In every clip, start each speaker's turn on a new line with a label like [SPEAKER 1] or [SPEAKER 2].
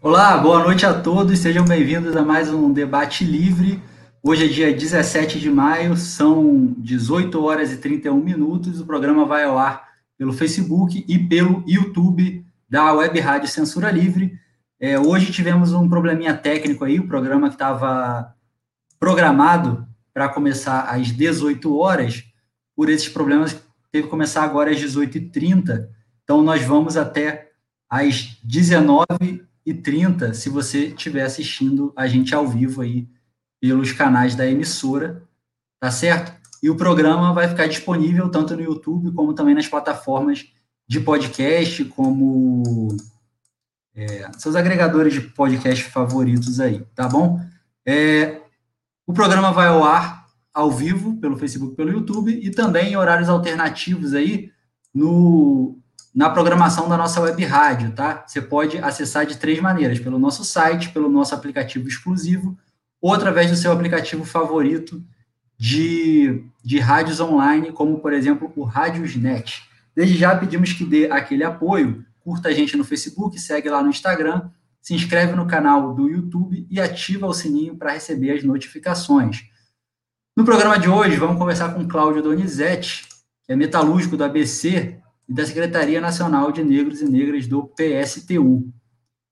[SPEAKER 1] Olá, boa noite a todos, sejam bem-vindos a mais um Debate Livre. Hoje é dia 17 de maio, são 18 horas e 31 minutos. O programa vai ao ar pelo Facebook e pelo YouTube da Web Rádio Censura Livre. É, hoje tivemos um probleminha técnico aí, o programa que estava programado para começar às 18 horas, por esses problemas, teve que começar agora às 18h30. Então, nós vamos até às 19h30, se você estiver assistindo a gente ao vivo aí pelos canais da emissora, tá certo? E o programa vai ficar disponível tanto no YouTube como também nas plataformas de podcast, como é, seus agregadores de podcast favoritos aí, tá bom? É, o programa vai ao ar ao vivo pelo Facebook, pelo YouTube e também em horários alternativos aí no, na programação da nossa web rádio, tá? Você pode acessar de três maneiras: pelo nosso site, pelo nosso aplicativo exclusivo ou através do seu aplicativo favorito de, de rádios online, como por exemplo o Rádiosnet. Desde já pedimos que dê aquele apoio, curta a gente no Facebook, segue lá no Instagram se inscreve no canal do YouTube e ativa o sininho para receber as notificações. No programa de hoje, vamos conversar com Cláudio Donizete, que é metalúrgico do ABC e da Secretaria Nacional de Negros e Negras do PSTU.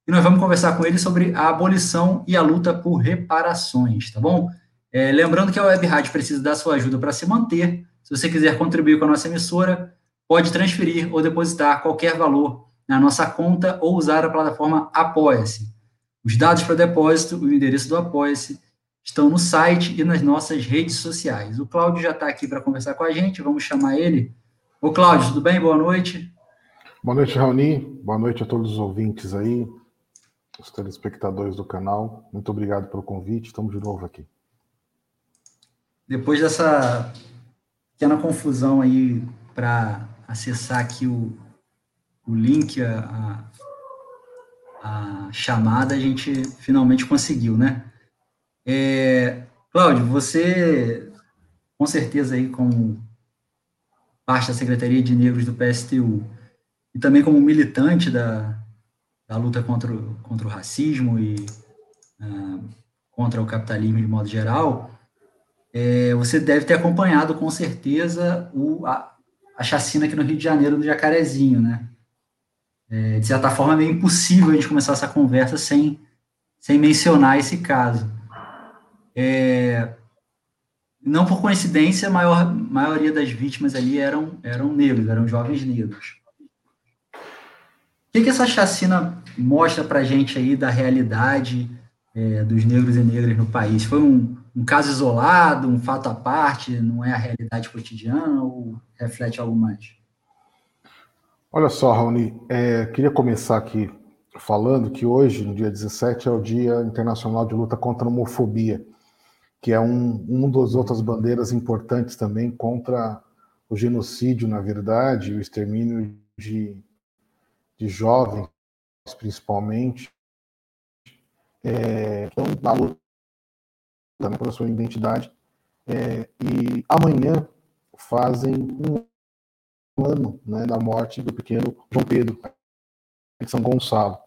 [SPEAKER 1] E nós vamos conversar com ele sobre a abolição e a luta por reparações, tá bom? É, lembrando que a Web Rádio precisa da sua ajuda para se manter. Se você quiser contribuir com a nossa emissora, pode transferir ou depositar qualquer valor na nossa conta ou usar a plataforma Apoia-se. Os dados para depósito e o endereço do Apoia-se estão no site e nas nossas redes sociais. O Cláudio já está aqui para conversar com a gente, vamos chamar ele. Ô Cláudio, tudo bem? Boa noite.
[SPEAKER 2] Boa noite, Raoni. Boa noite a todos os ouvintes aí, os telespectadores do canal. Muito obrigado pelo convite, estamos de novo aqui.
[SPEAKER 1] Depois dessa pequena confusão aí para acessar aqui o, o link, a, a, chamada, a gente finalmente conseguiu, né? É, Cláudio, você, com certeza aí como parte da Secretaria de Negros do PSTU, e também como militante da, da luta contra o, contra o racismo e uh, contra o capitalismo de modo geral, é, você deve ter acompanhado com certeza o, a, a chacina aqui no Rio de Janeiro do Jacarezinho, né? é, de certa forma, é meio impossível a gente começar essa conversa sem, sem mencionar esse caso. É, não por coincidência, a maior, maioria das vítimas ali eram, eram negros, eram jovens negros. O que, que essa chacina mostra para a gente aí da realidade é, dos negros e negras no país? Foi um, um caso isolado, um fato à parte, não é a realidade cotidiana ou reflete algo mais?
[SPEAKER 2] Olha só, Raoni, é, queria começar aqui falando que hoje, no dia 17, é o Dia Internacional de Luta contra a Homofobia, que é um, um das outras bandeiras importantes também contra o genocídio, na verdade, o extermínio de, de jovens, principalmente, é, estão na luta pela sua identidade. É, e amanhã fazem um ano né, da morte do pequeno João Pedro, em São Gonçalo.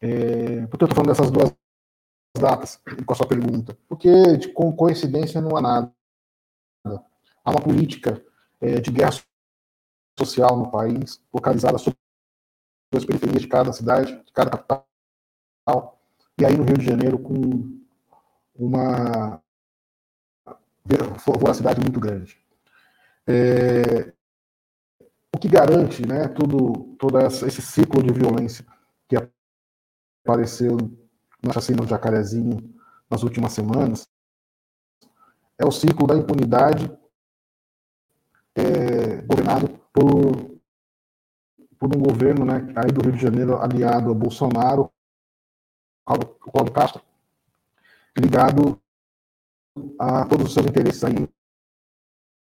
[SPEAKER 2] É, por que eu estou falando dessas duas datas com a sua pergunta? Porque de, com coincidência não há nada. Há uma política é, de guerra social no país, localizada sobre as periferias de cada cidade, de cada capital. E aí no Rio de Janeiro, com uma voracidade muito grande. É, o que garante né, tudo, todo esse ciclo de violência que apareceu na chacina do Jacarezinho nas últimas semanas é o ciclo da impunidade é, governado por, por um governo né, aí do Rio de Janeiro aliado a Bolsonaro, o Cláudio Castro, ligado a todos os seus interesses aí,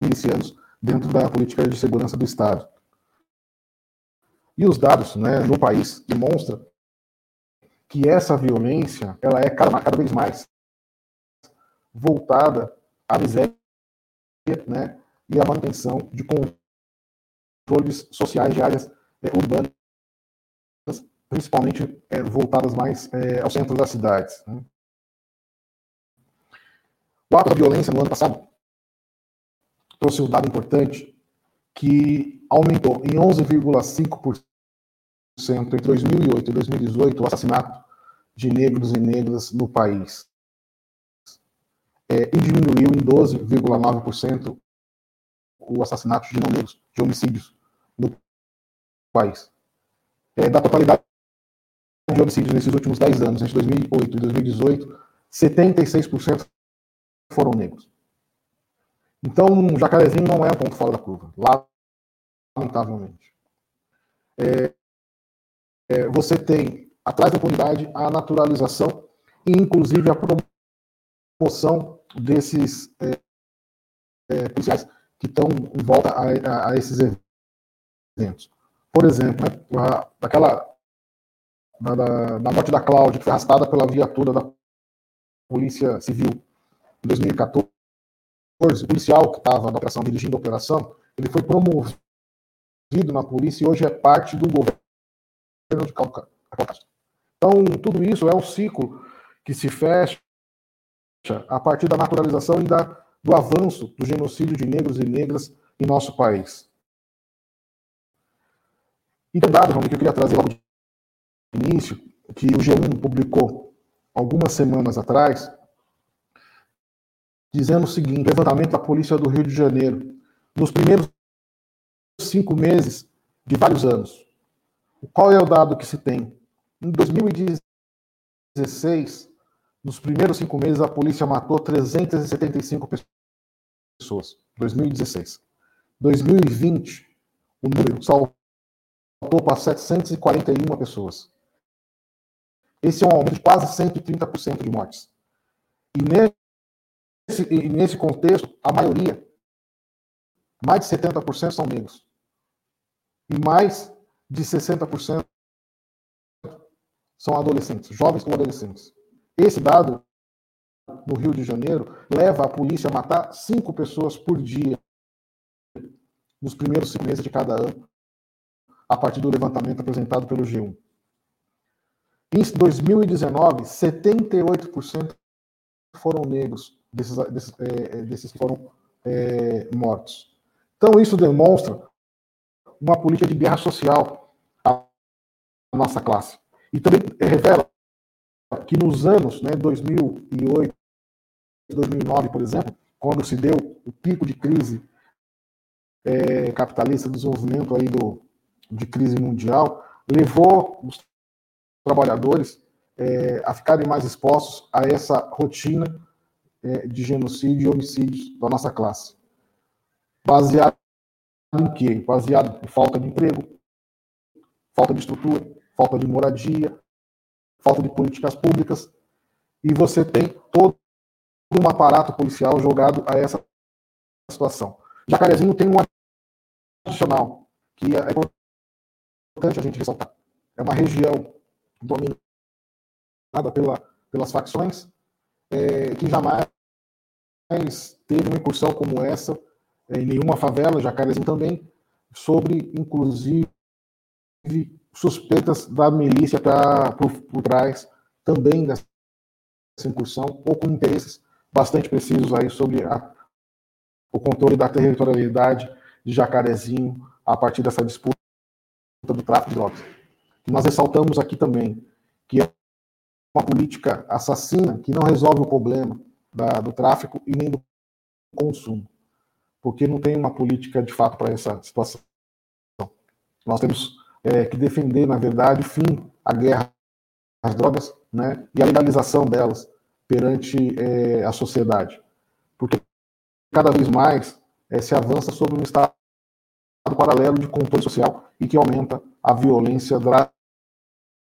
[SPEAKER 2] milicianos dentro da política de segurança do Estado. E os dados né, no país demonstram que essa violência ela é cada, cada vez mais voltada à miséria né, e à manutenção de controles sociais de áreas é, urbanas, principalmente é, voltadas mais é, ao centro das cidades. Né. O ato da violência no ano passado trouxe um dado importante que aumentou em 11,5% entre 2008 e 2018 o assassinato de negros e negras no país. É, e diminuiu em 12,9% o assassinato de não negros, de homicídios no país. É, da totalidade de homicídios nesses últimos 10 anos, entre 2008 e 2018, 76% foram negros. Então, Jacarezinho não é um ponto fora da curva, lamentavelmente. É, é, você tem, atrás da comunidade, a naturalização e, inclusive, a promoção desses é, é, policiais que estão em volta a, a, a esses eventos. Por exemplo, né, a, aquela da, morte da Cláudia, que foi arrastada pela viatura da Polícia Civil em 2014, o policial que estava na operação, dirigindo a operação, ele foi promovido na polícia e hoje é parte do governo de Cauca. Então, tudo isso é um ciclo que se fecha a partir da naturalização e da, do avanço do genocídio de negros e negras em nosso país. E tem dado, que eu queria trazer logo de início, que o G1 publicou algumas semanas atrás, dizendo o seguinte: levantamento da Polícia do Rio de Janeiro, nos primeiros cinco meses de vários anos. Qual é o dado que se tem? Em 2016, nos primeiros cinco meses, a polícia matou 375 pessoas. 2016. 2020, o número saltou para 741 pessoas. Esse é um aumento de quase 130% de mortes. E nesse e nesse contexto, a maioria, mais de 70% são negros. E mais de 60% são adolescentes, jovens como adolescentes. Esse dado, no Rio de Janeiro, leva a polícia a matar cinco pessoas por dia nos primeiros cinco meses de cada ano, a partir do levantamento apresentado pelo G1. Em 2019, 78% foram negros desses, desses, é, é, desses que foram é, mortos. Então, isso demonstra uma política de guerra social à nossa classe. E também revela que nos anos né, 2008, 2009, por exemplo, quando se deu o pico de crise é, capitalista, desenvolvimento aí do, de crise mundial, levou os trabalhadores é, a ficarem mais expostos a essa rotina é, de genocídio e homicídios da nossa classe. Baseado em quê? Baseado em falta de emprego, falta de estrutura, falta de moradia, falta de políticas públicas, e você tem todo um aparato policial jogado a essa situação. Jacarezinho tem um adicional que é importante a gente ressaltar. É uma região dominada pela, pelas facções é, que jamais teve uma incursão como essa é, em nenhuma favela, Jacarezinho também, sobre, inclusive, suspeitas da milícia pra, por, por trás também dessa incursão, ou com interesses bastante precisos aí sobre a, o controle da territorialidade de Jacarezinho a partir dessa disputa do tráfico de drogas. Nós ressaltamos aqui também que é uma política assassina que não resolve o problema da, do tráfico e nem do consumo, porque não tem uma política de fato para essa situação. Nós temos é, que defender, na verdade, o fim à guerra às drogas né, e a legalização delas perante é, a sociedade, porque cada vez mais é, se avança sobre um estado paralelo de controle social e que aumenta a violência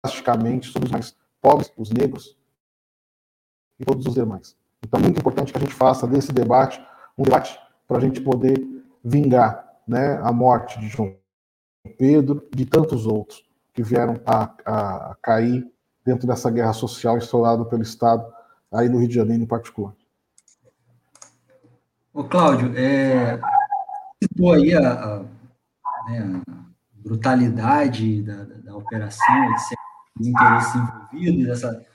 [SPEAKER 2] drasticamente sobre os mais pobres, os negros, e todos os demais. Então, é muito importante que a gente faça desse debate um debate para a gente poder vingar né, a morte de João Pedro e de tantos outros que vieram a, a cair dentro dessa guerra social instaurada pelo Estado, aí no Rio de Janeiro em particular.
[SPEAKER 1] Ô, Cláudio, é, citou aí a, a, né, a brutalidade da, da, operação, etc os interesses envolvidos, essa,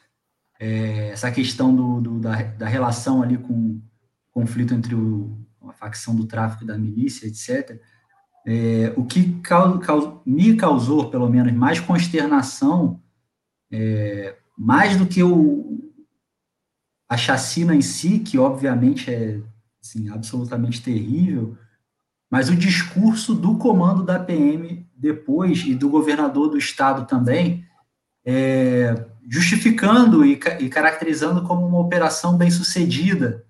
[SPEAKER 1] é, essa questão do, do da, da, relação ali com o conflito entre o, a facção do tráfico e da milícia, etc. É, o que me causou, pelo menos, mais consternação, é, mais do que o, a chacina em si, que obviamente é assim, absolutamente terrível, mas o discurso do comando da PM depois e do governador do estado também, é, justificando e, e, caracterizando como uma operação bem sucedida.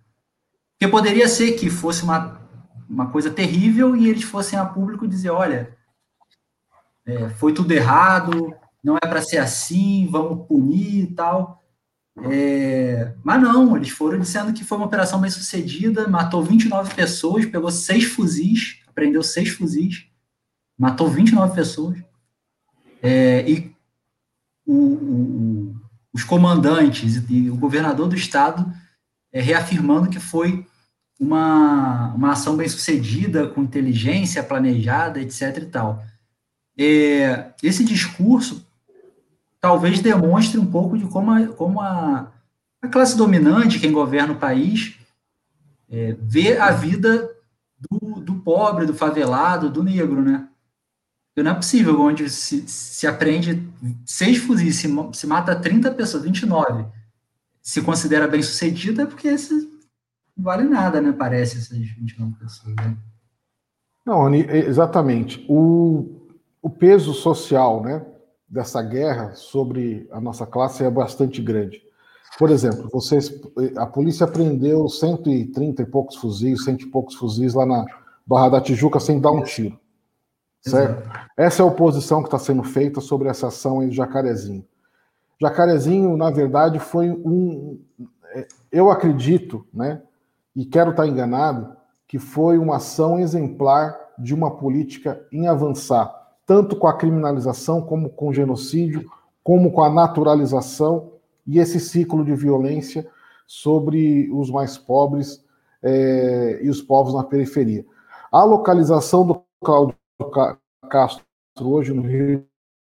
[SPEAKER 1] Porque poderia ser que fosse uma, uma coisa terrível e eles fossem a público dizer: olha, é, foi tudo errado, não é para ser assim, vamos punir e tal. É, mas não, eles foram dizendo que foi uma operação bem sucedida, matou 29 pessoas, pegou seis fuzis, prendeu seis fuzis, matou 29 pessoas. É, e o, o, os comandantes e o governador do estado é, reafirmando que foi uma, uma ação bem sucedida, com inteligência planejada, etc. e tal. É, esse discurso talvez demonstre um pouco de como a, como a, a classe dominante, quem governa o país, é, vê a vida do, do pobre, do favelado, do negro, né? não é possível, onde se, se aprende seis fuzis, se, se mata 30 pessoas, 29, se considera bem sucedido, é porque esse vale nada, né? Parece essas 29 pessoas. Né?
[SPEAKER 2] Não, exatamente. O, o peso social né, dessa guerra sobre a nossa classe é bastante grande. Por exemplo, vocês, a polícia prendeu 130 e poucos fuzis, cento e poucos fuzis lá na Barra da Tijuca sem dar um tiro. Certo? Essa é a oposição que está sendo feita sobre essa ação em Jacarezinho. Jacarezinho, na verdade, foi um. É, eu acredito, né, e quero estar enganado, que foi uma ação exemplar de uma política em avançar, tanto com a criminalização, como com o genocídio, como com a naturalização e esse ciclo de violência sobre os mais pobres é, e os povos na periferia. A localização do Cláudio Castro hoje no Rio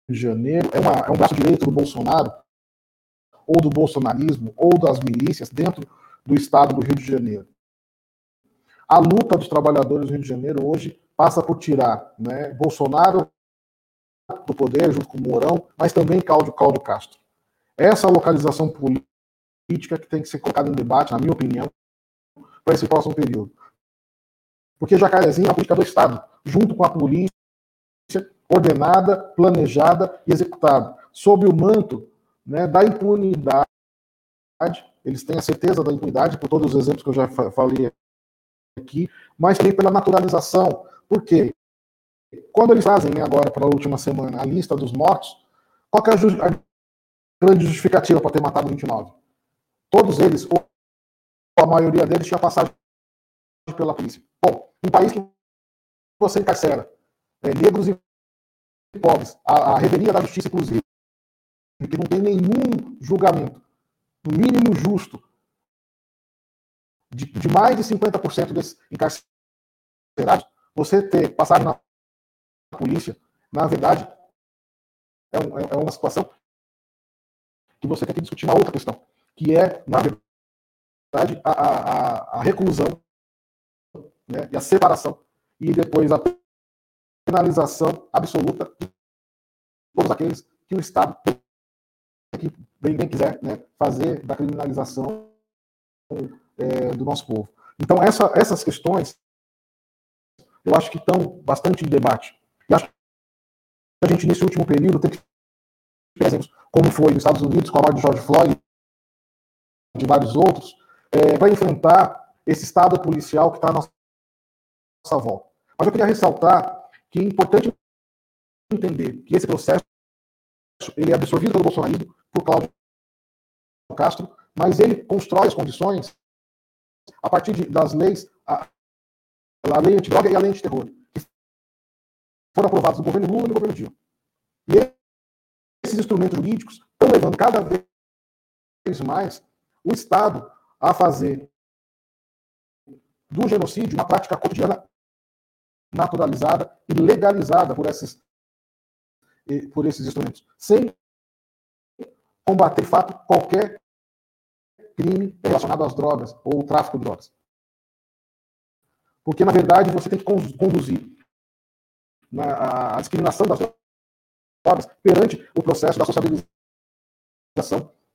[SPEAKER 2] de Janeiro é, uma, é um braço direito do Bolsonaro, ou do bolsonarismo, ou das milícias dentro do estado do Rio de Janeiro. A luta dos trabalhadores do Rio de Janeiro hoje passa por tirar né, Bolsonaro do poder, junto com Mourão, mas também Cláudio, Cláudio Castro. Essa localização política que tem que ser colocada em debate, na minha opinião, para esse próximo período. Porque Jacarezinho é a política do Estado, junto com a polícia, ordenada, planejada e executada, sob o manto né, da impunidade. Eles têm a certeza da impunidade, por todos os exemplos que eu já falei aqui, mas também pela naturalização. Por quê? Quando eles fazem agora, para a última semana, a lista dos mortos, qual é a, a grande justificativa para ter matado 29? Todos eles, ou a maioria deles, tinha passagem pela polícia. Bom, um país que você encarcera é, negros e pobres, a, a da justiça, inclusive, que não tem nenhum julgamento, no mínimo justo, de, de mais de 50% desses encarcerados, você ter passado na polícia, na verdade, é, um, é, uma situação que você tem que discutir uma outra questão, que é, na verdade, a, a, a reclusão né, e a separação, e depois a penalização absoluta de todos aqueles que o Estado, que bem, bem quiser, né, fazer da criminalização é, do nosso povo. Então, essa, essas questões, eu acho que estão bastante em debate. E acho que a gente, nesse último período, tem que ter exemplos, como foi nos Estados Unidos, com a morte de George Floyd, de vários outros, é, para enfrentar esse Estado policial que está à nossa volta. Mas eu queria ressaltar que é importante entender que esse processo ele é absorvido pelo bolsonarismo, por Cláudio Castro, mas ele constrói as condições a partir de, das leis, a, a lei antidroga e a lei antiterror, que foram aprovados no governo Lula e no governo Dilma. E esses instrumentos jurídicos estão levando cada vez mais o Estado a fazer do genocídio uma prática cotidiana naturalizada e legalizada por esses, por esses instrumentos, sem combater, de fato, qualquer crime relacionado às drogas ou tráfico de drogas. Porque, na verdade, você tem que conduzir a discriminação das drogas perante o processo da socialização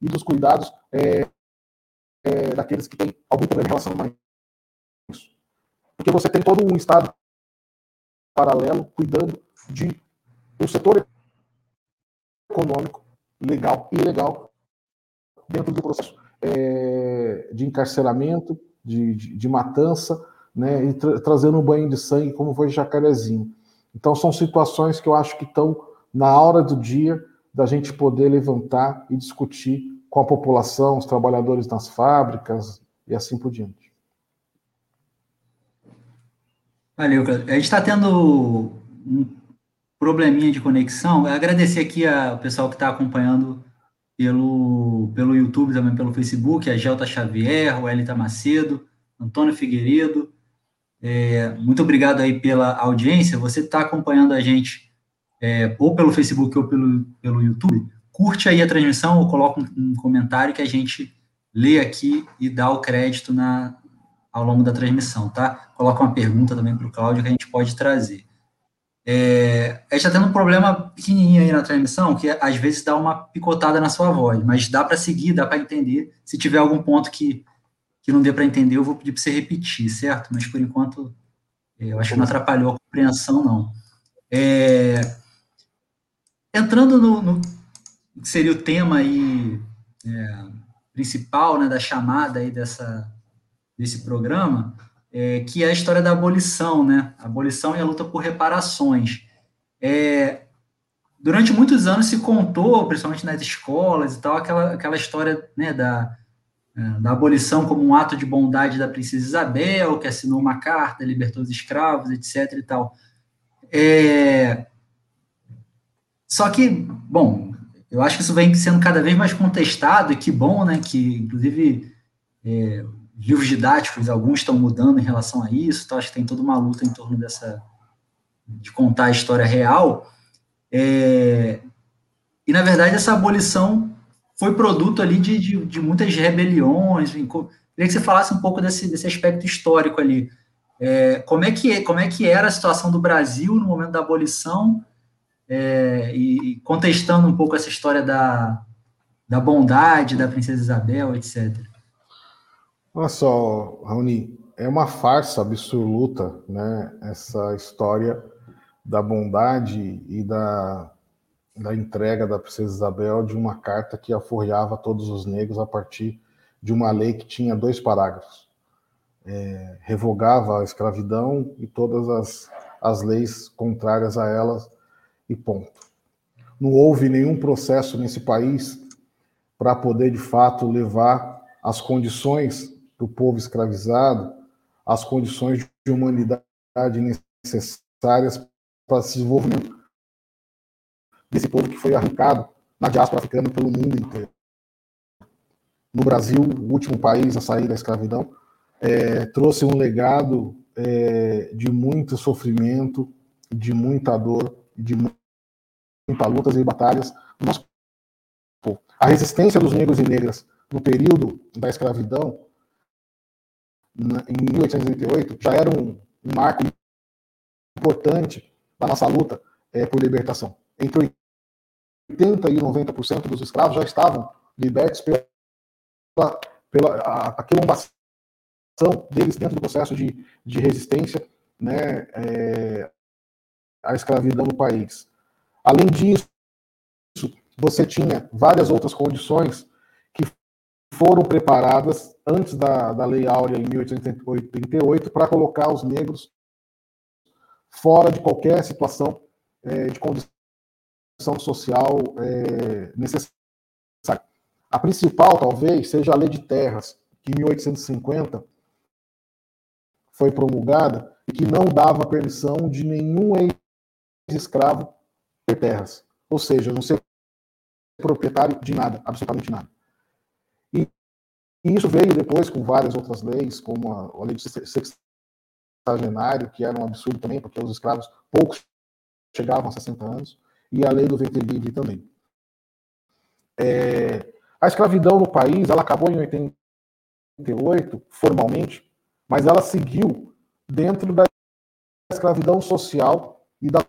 [SPEAKER 2] e dos cuidados é, é, daqueles que têm algum problema em relação a isso. Porque você tem todo um Estado paralelo cuidando de um setor econômico, legal e ilegal, dentro do processo é, de encarceramento, de, de, de matança, né, e tra trazendo um banho de sangue, como foi Jacarezinho. Então, são situações que eu acho que estão na hora do dia da gente poder levantar e discutir com a população, os trabalhadores nas fábricas e assim por diante.
[SPEAKER 1] Valeu, A gente está tendo um probleminha de conexão. Eu agradecer aqui ao pessoal que está acompanhando pelo, pelo YouTube, também pelo Facebook, a Gelta Xavier, o Elita Macedo, Antônio Figueiredo. É, muito obrigado aí pela audiência. Você está acompanhando a gente é, ou pelo Facebook ou pelo, pelo YouTube. Curte aí a transmissão ou coloca um, um comentário que a gente lê aqui e dá o crédito na, ao longo da transmissão, tá? Coloca uma pergunta também para o Cláudio que a gente pode trazer. É, a gente está tendo um problema pequenininho aí na transmissão, que às vezes dá uma picotada na sua voz, mas dá para seguir, dá para entender. Se tiver algum ponto que, que não dê para entender, eu vou pedir para você repetir, certo? Mas por enquanto, é, eu acho que não atrapalhou a compreensão, não. É, entrando no, no, que seria o tema aí, é, principal né, da chamada aí dessa, desse programa, é, que é a história da abolição, né? A abolição e a luta por reparações. É, durante muitos anos se contou, principalmente nas escolas e tal, aquela, aquela história né, da, é, da abolição como um ato de bondade da princesa Isabel, que assinou uma carta, libertou os escravos, etc. e tal. É, só que, bom, eu acho que isso vem sendo cada vez mais contestado, e que bom, né, que, inclusive, é, livros didáticos, alguns estão mudando em relação a isso, então acho que tem toda uma luta em torno dessa, de contar a história real, é, e, na verdade, essa abolição foi produto ali de, de, de muitas rebeliões, queria que você falasse um pouco desse, desse aspecto histórico ali, é, como, é que, como é que era a situação do Brasil no momento da abolição, é, e contestando um pouco essa história da, da bondade da princesa Isabel, etc.
[SPEAKER 2] Olha só, Raoni, é uma farsa absoluta, né? Essa história da bondade e da, da entrega da princesa Isabel de uma carta que aforreava todos os negros a partir de uma lei que tinha dois parágrafos. É, revogava a escravidão e todas as, as leis contrárias a elas e ponto. Não houve nenhum processo nesse país para poder, de fato, levar as condições do povo escravizado as condições de humanidade necessárias para o desenvolvimento desse povo que foi arrancado na diáspora africana pelo mundo inteiro. No Brasil, o último país a sair da escravidão, é, trouxe um legado é, de muito sofrimento, de muita dor, de muita lutas e batalhas. A resistência dos negros e negras no período da escravidão em 1888 já era um, um marco importante da nossa luta é, por libertação. Entre 80% e 90% dos escravos já estavam libertos pela, pela a, a deles dentro do processo de, de resistência né, é, à escravidão no país. Além disso, você tinha várias outras condições foram preparadas antes da, da Lei Áurea em 1888 para colocar os negros fora de qualquer situação é, de condição social é, necessária. A principal, talvez, seja a Lei de Terras, que em 1850 foi promulgada e que não dava permissão de nenhum ex-escravo ter terras. Ou seja, não ser proprietário de nada, absolutamente nada. E, isso veio depois com várias outras leis, como a, a lei de sextagenário, que era um absurdo também, porque os escravos poucos chegavam a 60 anos, e a lei do ventre também. É, a escravidão no país, ela acabou em 88, formalmente, mas ela seguiu dentro da escravidão social e das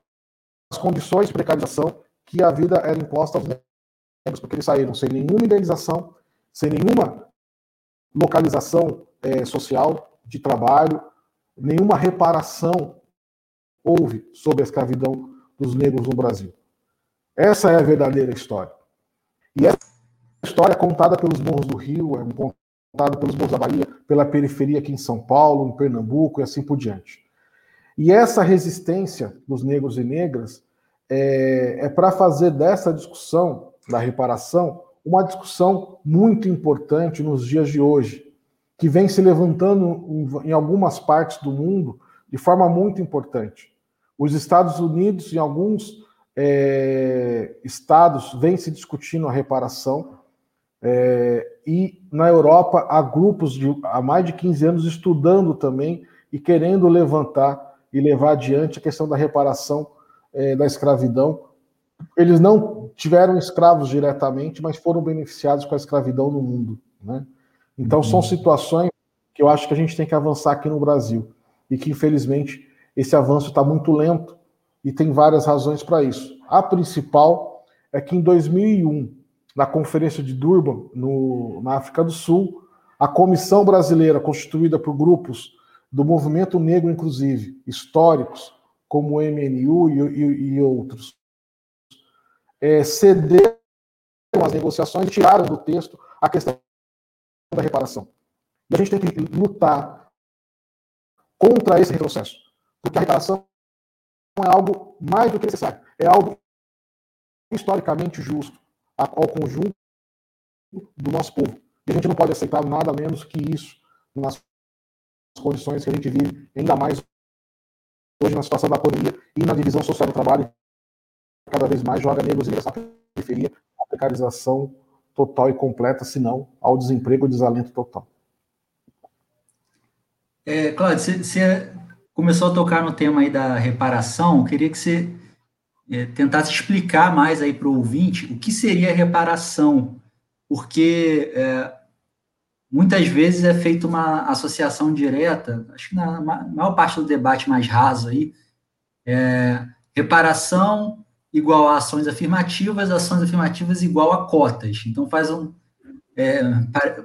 [SPEAKER 2] condições de precarização que a vida era imposta aos negros, porque eles saíram sem nenhuma indenização, sem nenhuma localização é, social de trabalho, nenhuma reparação houve sobre a escravidão dos negros no Brasil. Essa é a verdadeira história. E essa história é contada pelos morros do Rio, é contada pelos morros da Bahia, pela periferia aqui em São Paulo, em Pernambuco e assim por diante. E essa resistência dos negros e negras é, é para fazer dessa discussão da reparação uma discussão muito importante nos dias de hoje, que vem se levantando em, algumas partes do mundo de forma muito importante. Os Estados Unidos, em alguns é, estados, vem se discutindo a reparação, é, e na Europa há grupos de, há mais de 15 anos estudando também e querendo levantar e levar adiante a questão da reparação é, da escravidão. Eles não tiveram escravos diretamente, mas foram beneficiados com a escravidão no mundo. Né? Então, uhum. são situações que eu acho que a gente tem que avançar aqui no Brasil e que, infelizmente, esse avanço está muito lento e tem várias razões para isso. A principal é que em 2001, na Conferência de Durban, no, na África do Sul, a comissão brasileira, constituída por grupos do movimento negro, inclusive, históricos, como o MNU e, e, e outros, é, cederam as negociações e tiraram do texto a questão da reparação. E a gente tem que lutar contra esse retrocesso, porque a reparação é algo mais do que necessário, é algo historicamente justo ao conjunto do nosso povo. E a gente não pode aceitar nada menos que isso nas condições que a gente vive, ainda mais hoje na situação da pandemia e na divisão social do trabalho, cada vez mais joga negros e essa periferia, a precarização total e completa, se não ao desemprego e desalento total.
[SPEAKER 1] É, Cláudio, você começou a tocar no tema aí da reparação, queria que você é, tentasse explicar mais aí para o ouvinte o que seria reparação, porque é, muitas vezes é feita uma associação direta, acho que na maior parte do debate mais raso aí, é, reparação igual a ações afirmativas, ações afirmativas igual a cotas. Então faz um, é,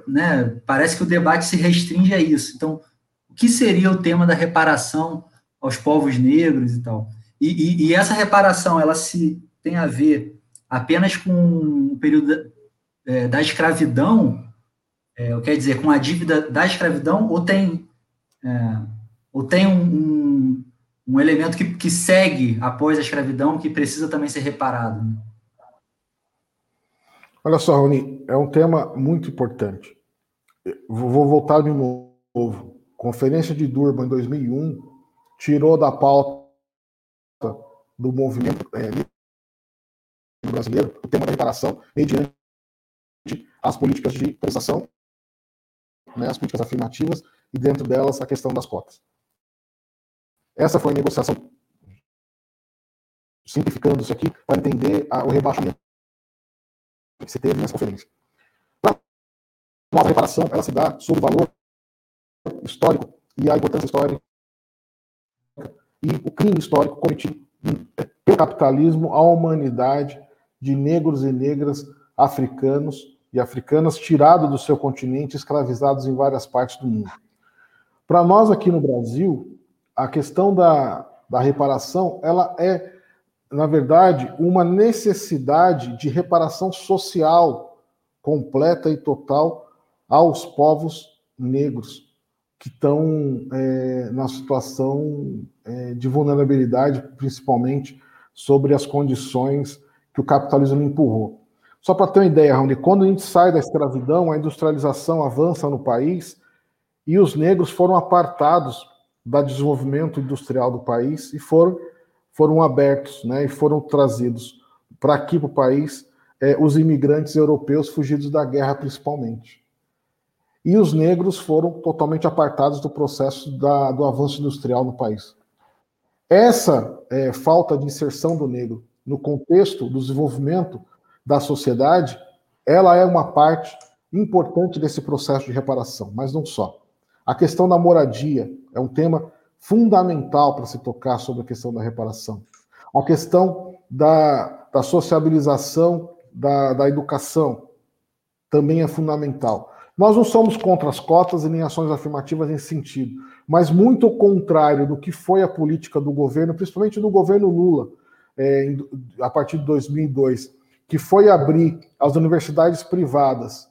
[SPEAKER 1] né, parece que o debate se restringe a isso. Então, o que seria o tema da reparação aos povos negros e tal? E, e, e, essa reparação, ela se tem a ver apenas com o período da, é, da escravidão, é, dizer, com a dívida da escravidão, ou tem, é, ou tem um, um, elemento que, que segue após a escravidão que precisa também ser reparado? Né?
[SPEAKER 2] Olha só, Rony, é um tema muito importante. Vou voltar de novo. Conferência de Durban em 2001 tirou da pauta do movimento é, brasileiro, o tema da reparação, mediante as políticas de prestação, né, as políticas afirmativas, e dentro delas a questão das cotas. Essa foi a negociação, simplificando isso aqui, para entender a, o rebaixamento que se teve nessa conferência. A reparação, ela se dá sobre o valor histórico e a importância histórica e o crime histórico cometido pelo capitalismo à humanidade de negros e negras africanos e africanas tirados do seu continente, escravizados em várias partes do mundo. Para nós aqui no Brasil, a questão da, da reparação, ela é, na verdade, uma necessidade de reparação social completa e total aos povos negros que estão é, na situação é, de vulnerabilidade, principalmente sobre as condições que o capitalismo empurrou. Só para ter uma ideia, Raoni, quando a gente sai da escravidão, a industrialização avança no país e os negros foram apartados do desenvolvimento industrial do país e foram, foram abertos né, e foram trazidos para aqui para o país é, os imigrantes europeus fugidos da guerra, principalmente. E os negros foram totalmente apartados do processo da, do avanço industrial no país. Essa é, falta de inserção do negro no contexto do desenvolvimento da sociedade, ela é uma parte importante desse processo de reparação, mas não só. A questão da moradia é um tema fundamental para se tocar sobre a questão da reparação. A questão da, da sociabilização da, da educação também é fundamental. Nós não somos contra as cotas e nem ações afirmativas nesse sentido, mas muito ao contrário do que foi a política do governo, principalmente do governo Lula, é, a partir de 2002, que foi abrir as universidades privadas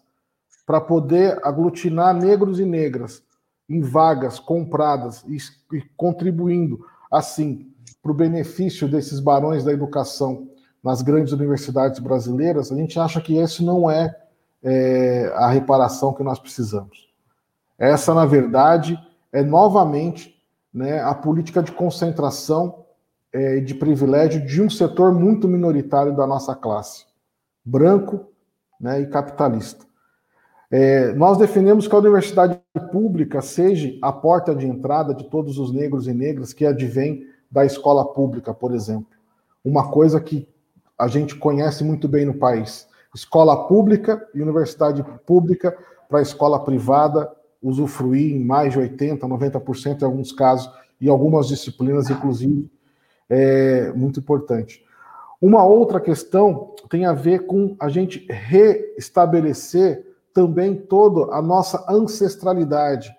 [SPEAKER 2] para poder aglutinar negros e negras em vagas compradas e, e contribuindo, assim, para o benefício desses barões da educação nas grandes universidades brasileiras, a gente acha que esse não é, é a reparação que nós precisamos. Essa, na verdade, é novamente né, a política de concentração e é, de privilégio de um setor muito minoritário da nossa classe, branco né, e capitalista. É, nós defendemos que a universidade pública seja a porta de entrada de todos os negros e negras que advêm da escola pública, por exemplo. Uma coisa que a gente conhece muito bem no país. Escola pública e universidade pública para a escola privada usufruir em mais de 80%, 90% em alguns casos, e algumas disciplinas, inclusive, é muito importante. Uma outra questão tem a ver com a gente restabelecer também toda a nossa ancestralidade,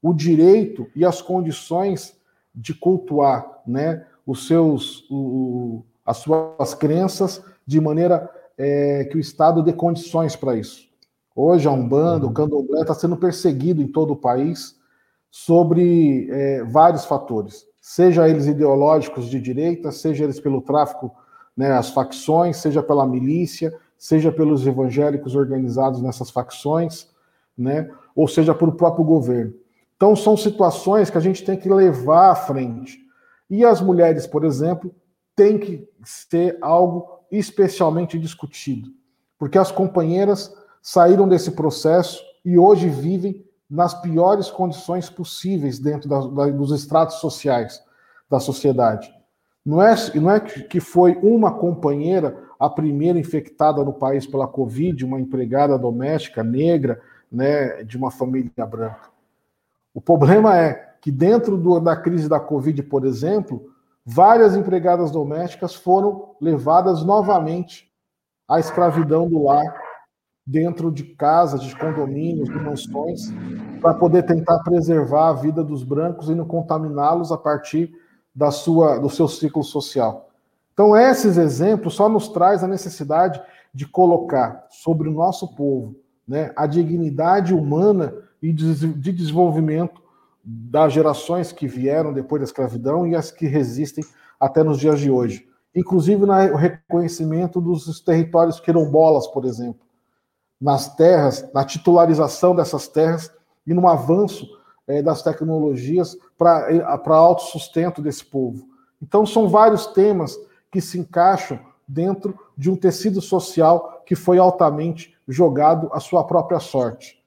[SPEAKER 2] o direito e as condições de cultuar né, os seus, o, as suas crenças de maneira é, que o Estado dê condições para isso. Hoje a Umbanda, uhum. o Candomblé está sendo perseguido em todo o país sobre é, vários fatores, seja eles ideológicos de direita, seja eles pelo tráfico, né, as facções, seja pela milícia, seja pelos evangélicos organizados nessas facções, né, ou seja por o próprio governo. Então são situações que a gente tem que levar à frente. E as mulheres, por exemplo, tem que ser algo especialmente discutido, porque as companheiras saíram desse processo e hoje vivem nas piores condições possíveis dentro da, da, dos estratos sociais da sociedade. Não é, não é que foi uma companheira a primeira infectada no país pela Covid, uma empregada doméstica negra, né, de uma família branca. O problema é que dentro do, da crise da Covid, por exemplo, várias empregadas domésticas foram levadas novamente à escravidão do lar, dentro de casas, de condomínios, de mansões, para poder tentar preservar a vida dos brancos e não contaminá-los a partir da sua, do seu ciclo social. Então, esses exemplos só nos traz a necessidade de colocar sobre o nosso povo né, a dignidade humana e de desenvolvimento das gerações que vieram depois da escravidão e as que resistem até nos dias de hoje. Inclusive no reconhecimento dos territórios quilombolas, por exemplo, nas terras, na titularização dessas terras e no avanço é, das tecnologias para autossustento desse povo. Então, são vários temas que se encaixam dentro de um tecido social que foi altamente jogado à sua própria sorte,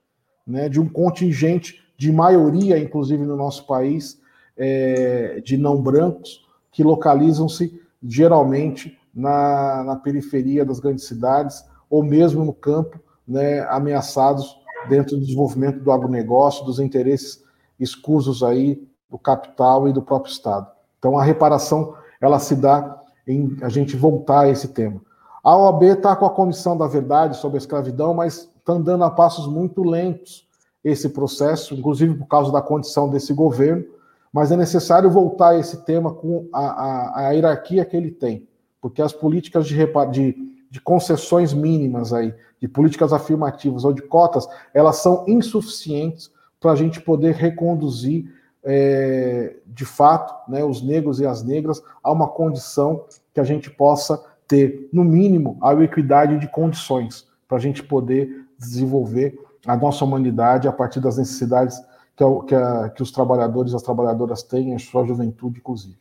[SPEAKER 2] né, de um contingente de maioria, inclusive no nosso país, é, de não brancos, que localizam-se geralmente na, na, periferia das grandes cidades ou mesmo no campo, né, ameaçados dentro do desenvolvimento do agronegócio, dos interesses escusos aí do capital e do próprio Estado. Então a reparação ela se dá em a gente voltar a esse tema. A OAB está com a Comissão da Verdade sobre a escravidão, mas está andando a passos muito lentos esse processo, inclusive por causa da condição desse governo, mas é necessário voltar a esse tema com a, a, a hierarquia que ele tem, porque as políticas de, de, de concessões mínimas aí, de políticas afirmativas ou de cotas, elas são insuficientes para a gente poder reconduzir é, de fato né, os negros e as negras a uma condição que a gente possa ter, no mínimo, a equidade de condições para a gente poder desenvolver a nossa humanidade a partir das necessidades que, que, a, que os trabalhadores e as trabalhadoras têm, a sua juventude, inclusive.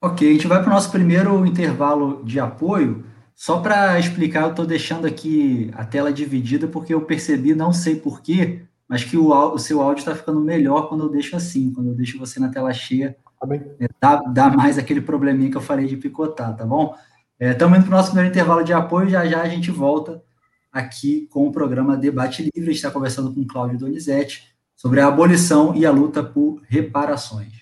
[SPEAKER 1] Ok, a gente vai para o nosso primeiro intervalo de apoio. Só para explicar, eu estou deixando aqui a tela dividida porque eu percebi, não sei porquê, mas que o, o seu áudio está ficando melhor quando eu deixo assim, quando eu deixo você na tela cheia. Tá é, dá, dá, mais aquele probleminha que eu falei de picotar, tá bom? Estamos é, indo para o nosso primeiro intervalo de apoio, já já a gente volta aqui com o programa Debate Livre. A gente está conversando com Cláudio Donizete sobre a abolição e a luta por reparações.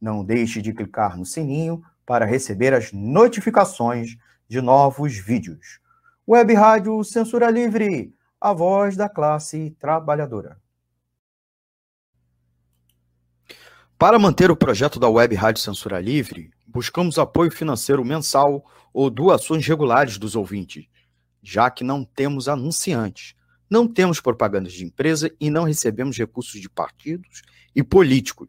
[SPEAKER 3] Não deixe de clicar no sininho para receber as notificações de novos vídeos. Web Rádio Censura Livre, a voz da classe trabalhadora. Para manter o projeto da Web Rádio Censura Livre, buscamos apoio financeiro mensal ou doações regulares dos ouvintes, já que não temos anunciantes, não temos propagandas de empresa e não recebemos recursos de partidos e políticos.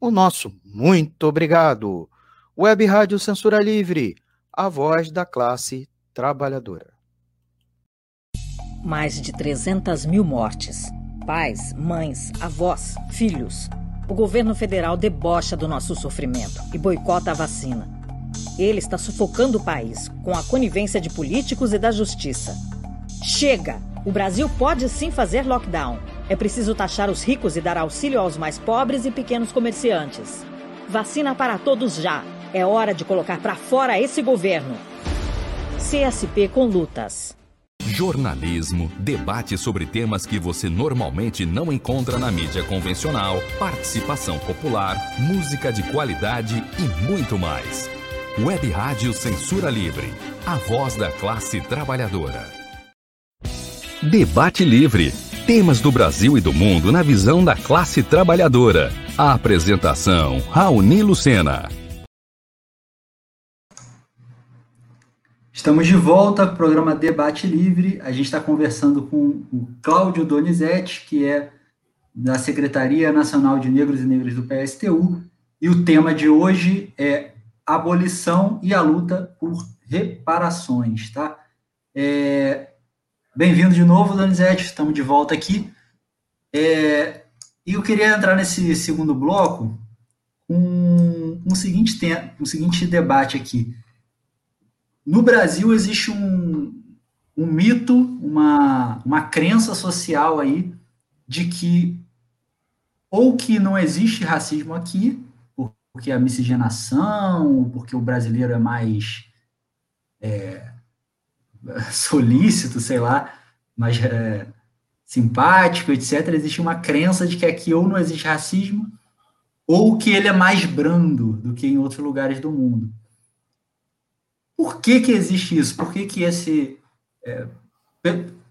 [SPEAKER 3] O nosso muito obrigado. Web Rádio Censura Livre, a voz da classe trabalhadora.
[SPEAKER 4] Mais de 300 mil mortes. Pais, mães, avós, filhos o governo federal debocha do nosso sofrimento e boicota a vacina. Ele está sufocando o país com a conivência de políticos e da justiça. Chega! O Brasil pode sim fazer lockdown. É preciso taxar os ricos e dar auxílio aos mais pobres e pequenos comerciantes. Vacina para todos já. É hora de colocar para fora esse governo. CSP com lutas.
[SPEAKER 5] Jornalismo, debate sobre temas que você normalmente não encontra na mídia convencional, participação popular, música de qualidade e muito mais. Web Rádio Censura Livre, a voz da classe trabalhadora. Debate Livre. Temas do Brasil e do mundo na visão da classe trabalhadora. A apresentação: Raoni Lucena.
[SPEAKER 1] Estamos de volta programa Debate Livre. A gente está conversando com o Cláudio Donizete, que é da Secretaria Nacional de Negros e Negras do PSTU, e o tema de hoje é abolição e a luta por reparações, tá? É... Bem-vindo de novo, Donizete, estamos de volta aqui. É... E eu queria entrar nesse segundo bloco com um seguinte, um seguinte debate aqui. No Brasil existe um, um mito, uma, uma crença social aí de que ou que não existe racismo aqui, porque a miscigenação, porque o brasileiro é mais é, solícito, sei lá, mais é, simpático, etc. Existe uma crença de que aqui ou não existe racismo, ou que ele é mais brando do que em outros lugares do mundo. Por que, que existe isso? Por que, que esse. É,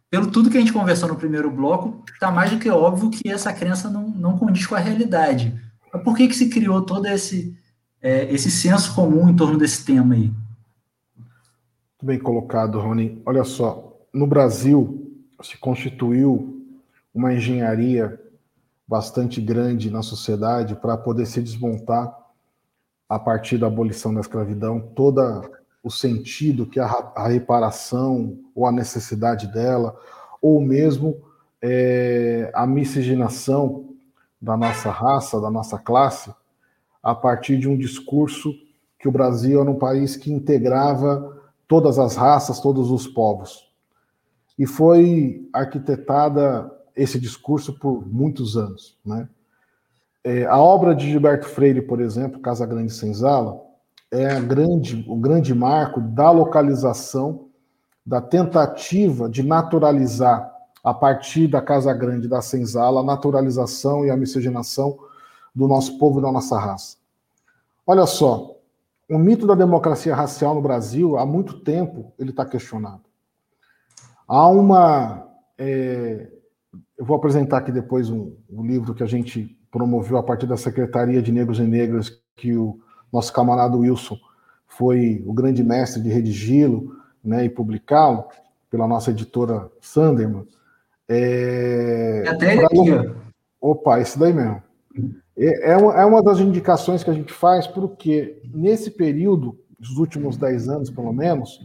[SPEAKER 1] pelo tudo que a gente conversou no primeiro bloco, está mais do que óbvio que essa crença não, não condiz com a realidade. Mas por que, que se criou todo esse, é, esse senso comum em torno desse tema aí?
[SPEAKER 2] Muito bem colocado, Rony. Olha só, no Brasil se constituiu uma engenharia bastante grande na sociedade para poder se desmontar a partir da abolição da escravidão toda o sentido que a, a reparação ou a necessidade dela ou mesmo é, a miscigenação da nossa raça, da nossa classe, a partir de um discurso que o Brasil era um país que integrava todas as raças, todos os povos. E foi arquitetada esse discurso por muitos anos. Né? É, a obra de Gilberto Freire, por exemplo, Casa Grande Senzala, é grande, o grande marco da localização, da tentativa de naturalizar, a partir da Casa Grande da Senzala, a naturalização e a miscigenação do nosso povo e da nossa raça. Olha só, o mito da democracia racial no Brasil, há muito tempo, ele está questionado. Há uma é, eu vou apresentar aqui depois um, um, livro que a gente promoveu a partir da Secretaria de Negros e Negras, que o nosso camarada Wilson foi o grande mestre de redigi-lo né, e publicá-lo, pela nossa editora Sanderman.
[SPEAKER 1] É, Até ele aqui,
[SPEAKER 2] Opa, esse daí mesmo. É, é, uma, é uma das indicações que a gente faz, porque nesse período, dos últimos dez anos pelo menos,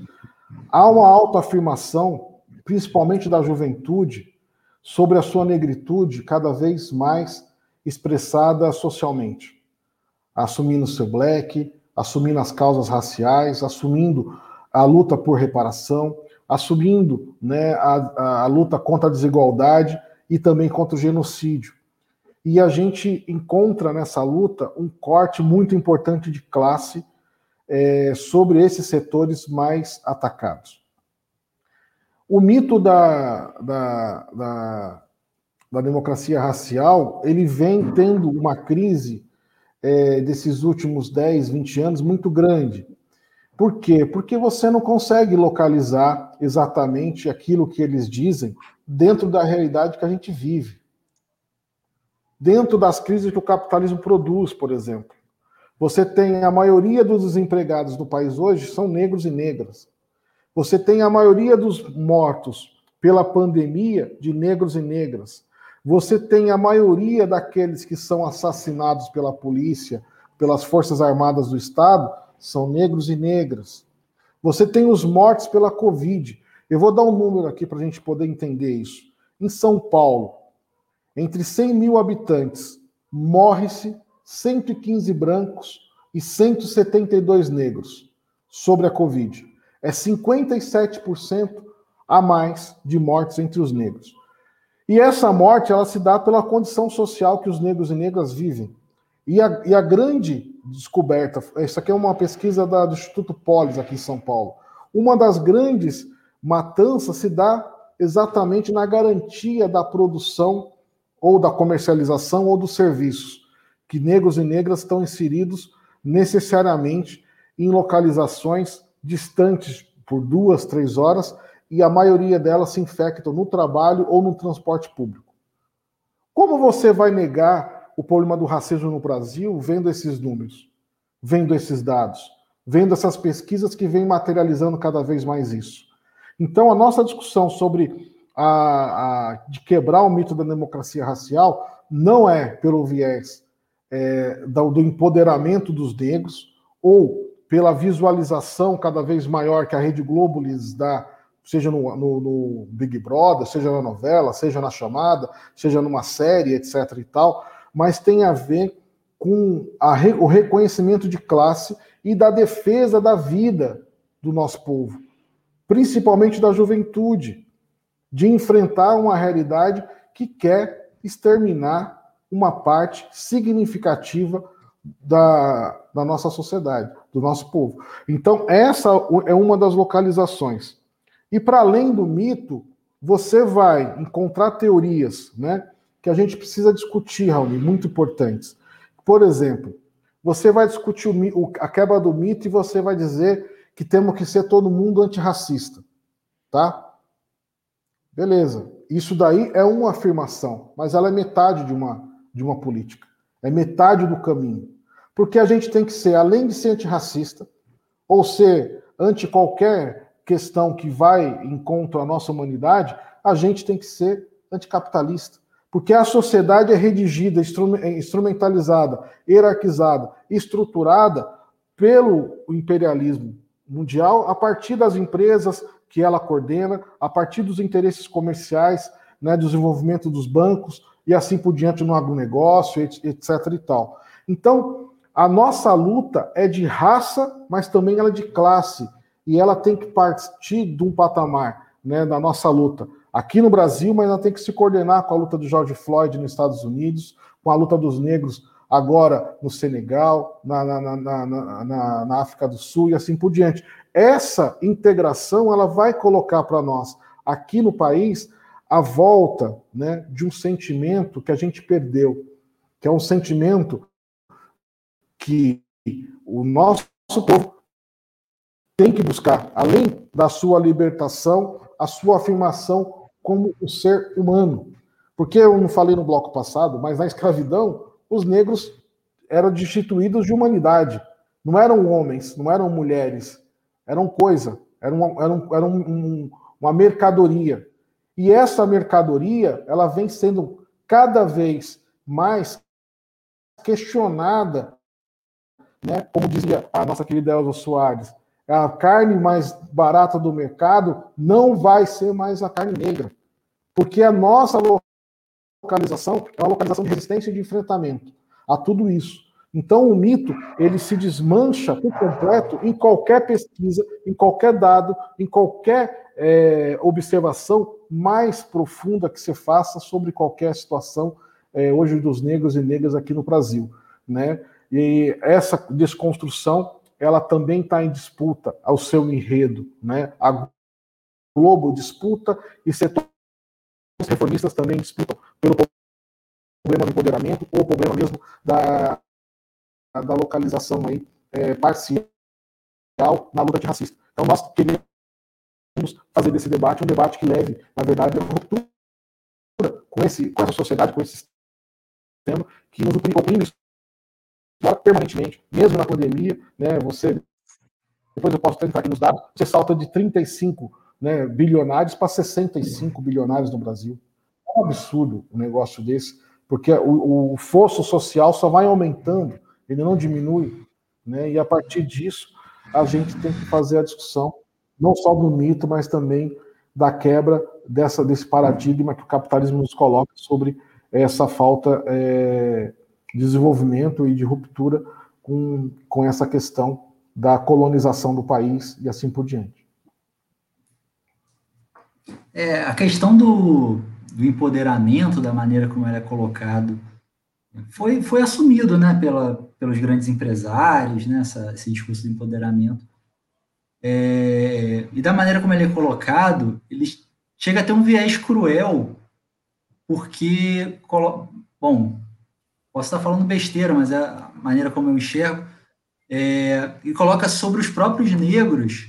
[SPEAKER 2] há uma autoafirmação, principalmente da juventude, sobre a sua negritude cada vez mais expressada socialmente, assumindo seu black, assumindo as causas raciais, assumindo a luta por reparação, assumindo né, a, a, a luta contra a desigualdade e também contra o genocídio. E a gente encontra nessa luta um corte muito importante de classe é, sobre esses setores mais atacados. O mito da, da, da, da democracia racial ele vem tendo uma crise é, desses últimos 10, 20 anos muito grande. Por quê? Porque você não consegue localizar exatamente aquilo que eles dizem dentro da realidade que a gente vive. Dentro das crises que o capitalismo produz, por exemplo. Você tem a maioria dos desempregados no país hoje são negros e negras. Você tem a maioria dos mortos pela pandemia de negros e negras. Você tem a maioria daqueles que são assassinados pela polícia, pelas Forças Armadas do Estado, são negros e negras. Você tem os mortos pela Covid. Eu vou dar um número aqui para a gente poder entender isso. Em São Paulo, entre 100 mil habitantes, morre-se 115 brancos e 172 negros sobre a Covid é 57% a mais de mortes entre os negros. E essa morte ela se dá pela condição social que os negros e negras vivem. E a, e a grande descoberta, essa aqui é uma pesquisa da, do Instituto Polis aqui em São Paulo. Uma das grandes matanças se dá exatamente na garantia da produção ou da comercialização ou dos serviços, que negros e negras estão inseridos necessariamente em localizações distantes por duas, três horas, e a maioria delas se infectam no trabalho ou no transporte público. Como você vai negar o problema do racismo no Brasil vendo esses números, vendo esses dados, vendo essas pesquisas que vêm materializando cada vez mais isso? Então, a nossa discussão sobre a, a de quebrar o mito da democracia racial não é pelo viés é, do, do empoderamento dos negros ou pela visualização cada vez maior que a Rede Globo lhes dá, seja no, no, no, Big Brother, seja na novela, seja na chamada, seja numa série, etc. e tal, mas tem a ver com a, o reconhecimento de classe e da defesa da vida do nosso povo, principalmente da juventude, de enfrentar uma realidade que quer exterminar uma parte significativa da, da nossa sociedade, do nosso povo. Então, essa é uma das localizações. E para além do mito, você vai encontrar teorias né, que a gente precisa discutir, Raul, muito importantes. Por exemplo, você vai discutir o, a quebra do mito e você vai dizer que temos que ser todo mundo antirracista. Tá? Beleza. Isso daí é uma afirmação, mas ela é metade de uma, de uma política. É metade do caminho. Porque a gente tem que ser, além de ser antirracista, ou ser ante qualquer questão que vai em contra a nossa humanidade, a gente tem que ser anticapitalista. Porque a sociedade é redigida, instrumentalizada, hierarquizada, estruturada pelo imperialismo mundial a partir das empresas que ela coordena, a partir dos interesses comerciais, né, desenvolvimento dos bancos e assim por diante no agronegócio, etc. e tal. Então, a nossa luta é de raça, mas também ela é de classe, e ela tem que partir de um patamar né, da nossa luta aqui no Brasil, mas ela tem que se coordenar com a luta do George Floyd nos Estados Unidos, com a luta dos negros agora no Senegal, na, na, na, na, na África do Sul e assim por diante. Essa integração ela vai colocar para nós aqui no país a volta né, de um sentimento que a gente perdeu, que é um sentimento que o nosso povo tem que buscar, além da sua libertação, a sua afirmação como o ser humano. Porque eu não falei no bloco passado, mas na escravidão, os negros eram destituídos de humanidade. Não eram homens, não eram mulheres, eram coisa, eram, eram, eram um, uma mercadoria. E essa mercadoria, ela vem sendo cada vez mais questionada, né? como dizia a nossa querida Elza Soares, a carne mais barata do mercado não vai ser mais a carne negra, porque a nossa localização é uma localização de resistência e de enfrentamento a tudo isso. Então o mito ele se desmancha por completo em qualquer pesquisa, em qualquer dado, em qualquer é, observação mais profunda que se faça sobre qualquer situação é, hoje dos negros e negras aqui no Brasil, né? E essa desconstrução ela também está em disputa ao seu enredo. Né? A Globo disputa e setores reformistas também disputam pelo problema do empoderamento ou problema mesmo da, da localização aí, é, parcial na luta antirracista. Então nós queremos fazer desse debate um debate que leve, na verdade, a ruptura com, esse, com essa sociedade, com esse sistema que nos oprime permanentemente, mesmo na pandemia, né, você, depois eu posso tentar aqui nos dados, você salta de 35 né, bilionários para 65 bilionários no Brasil. É um absurdo um negócio desse, porque o, o fosso social só vai aumentando, ele não diminui, né, e a partir disso a gente tem que fazer a discussão, não só do mito, mas também da quebra dessa, desse paradigma que o capitalismo nos coloca sobre essa falta é, desenvolvimento e de ruptura com, com essa questão da colonização do país e assim por diante.
[SPEAKER 1] É, a questão do, do empoderamento, da maneira como ele é colocado, foi, foi assumido né, pela, pelos grandes empresários, né, essa, esse discurso do empoderamento. É, e da maneira como ele é colocado, ele chega a ter um viés cruel, porque, bom, posso estar falando besteira, mas é a maneira como eu enxergo, é, e coloca sobre os próprios negros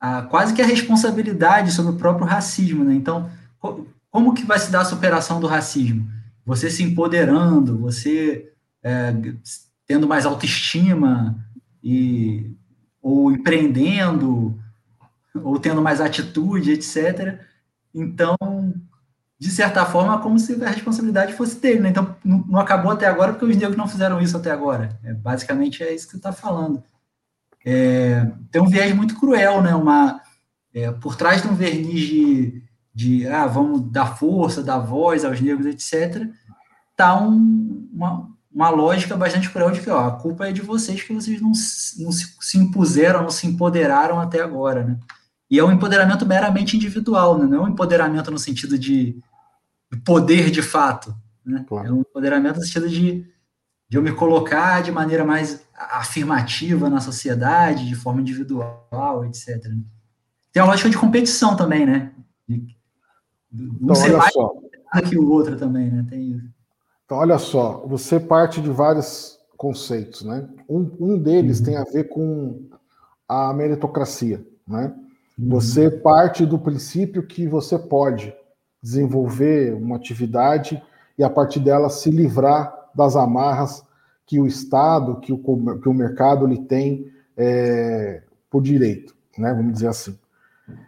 [SPEAKER 1] a, quase que a responsabilidade sobre o próprio racismo. Né? Então, co como que vai se dar a superação do racismo? Você se empoderando, você é, tendo mais autoestima, e, ou empreendendo, ou tendo mais atitude, etc. Então, de certa forma, como se a responsabilidade fosse dele, né? Então, não, acabou até agora porque os negros não fizeram isso até agora. É, basicamente é isso que está falando. É, tem um viés muito cruel, né? Uma, é, por trás de um verniz de, de, ah, vamos dar força, dar voz aos negros, etc., tá um, uma, uma lógica bastante cruel de que, ó, a culpa é de vocês que vocês não, não se, se impuseram, não se empoderaram até agora, né? E é um empoderamento meramente individual, né? não é um empoderamento no sentido de poder de fato. Né? Claro. É um empoderamento no sentido de, de eu me colocar de maneira mais afirmativa na sociedade, de forma individual, etc. Tem uma lógica de competição também, né? De,
[SPEAKER 2] um então, ser mais só.
[SPEAKER 1] que o outro também, né? Tem isso.
[SPEAKER 2] Então, olha só, você parte de vários conceitos, né? Um, um deles uhum. tem a ver com a meritocracia, né? Uhum. Você parte do princípio que você pode, desenvolver uma atividade e a partir dela se livrar das amarras que o Estado, que o, que o mercado ele tem é, por direito, né? Vamos dizer assim.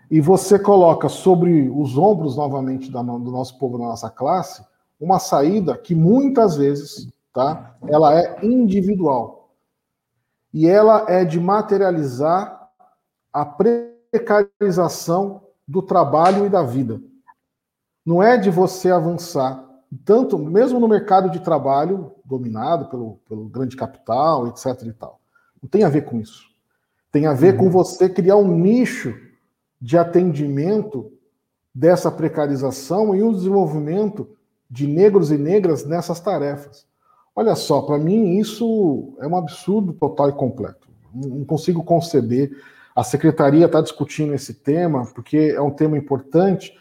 [SPEAKER 2] E você coloca sobre os ombros novamente do nosso povo, da nossa classe, uma saída que muitas vezes, tá? Ela é individual. E ela é de materializar a precarização do trabalho e da vida. Não é de você avançar, tanto mesmo no mercado de trabalho dominado pelo, pelo grande capital, etc. e tal. Não tem a ver com isso. Tem a ver uhum. com você criar um nicho de atendimento dessa precarização e o desenvolvimento de negros e negras nessas tarefas. Olha só, para mim isso é um absurdo total e completo. Não consigo conceber. A secretaria está discutindo esse tema porque é um tema importante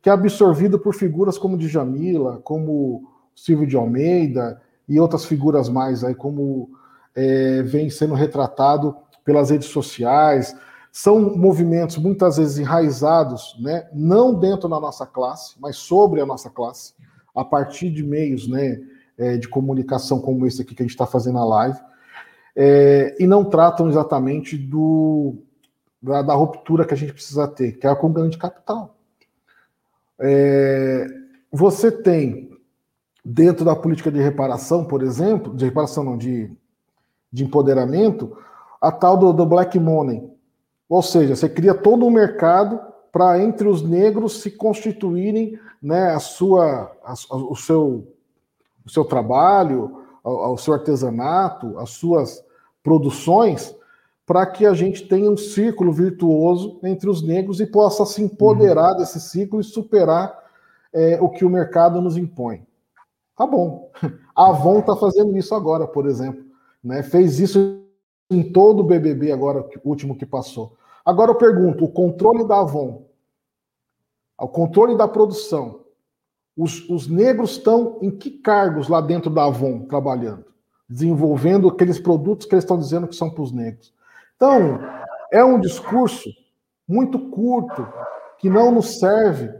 [SPEAKER 2] que é absorvido por figuras como Djamila, como Silvio de Almeida e outras figuras mais aí, como é, vem sendo retratado pelas redes sociais. São movimentos muitas vezes enraizados, né, não dentro da nossa classe, mas sobre a nossa classe, a partir de meios né, é, de comunicação como esse aqui que a gente está fazendo a live, é, e não tratam exatamente do, da, da, ruptura que a gente precisa ter, que é com o ganho de capital. É, você tem, dentro da política de reparação, por exemplo, de reparação não, de, de empoderamento, a tal do, do black money. Ou seja, você cria todo um mercado para entre os negros se constituírem né, a sua, a, o, seu, o seu trabalho, o, seu artesanato, as suas produções, para que a gente tenha um círculo virtuoso entre os negros e possa se empoderar uhum. desse ciclo e superar é, o que o mercado nos impõe. Tá bom. A Avon está fazendo isso agora, por exemplo. Né? Fez isso em todo o BBB agora, o último que passou. Agora eu pergunto, o controle da Avon, o controle da produção, os, os negros estão em que cargos lá dentro da Avon trabalhando? Desenvolvendo aqueles produtos que eles estão dizendo que são para os negros. Então, é um discurso muito curto que não nos serve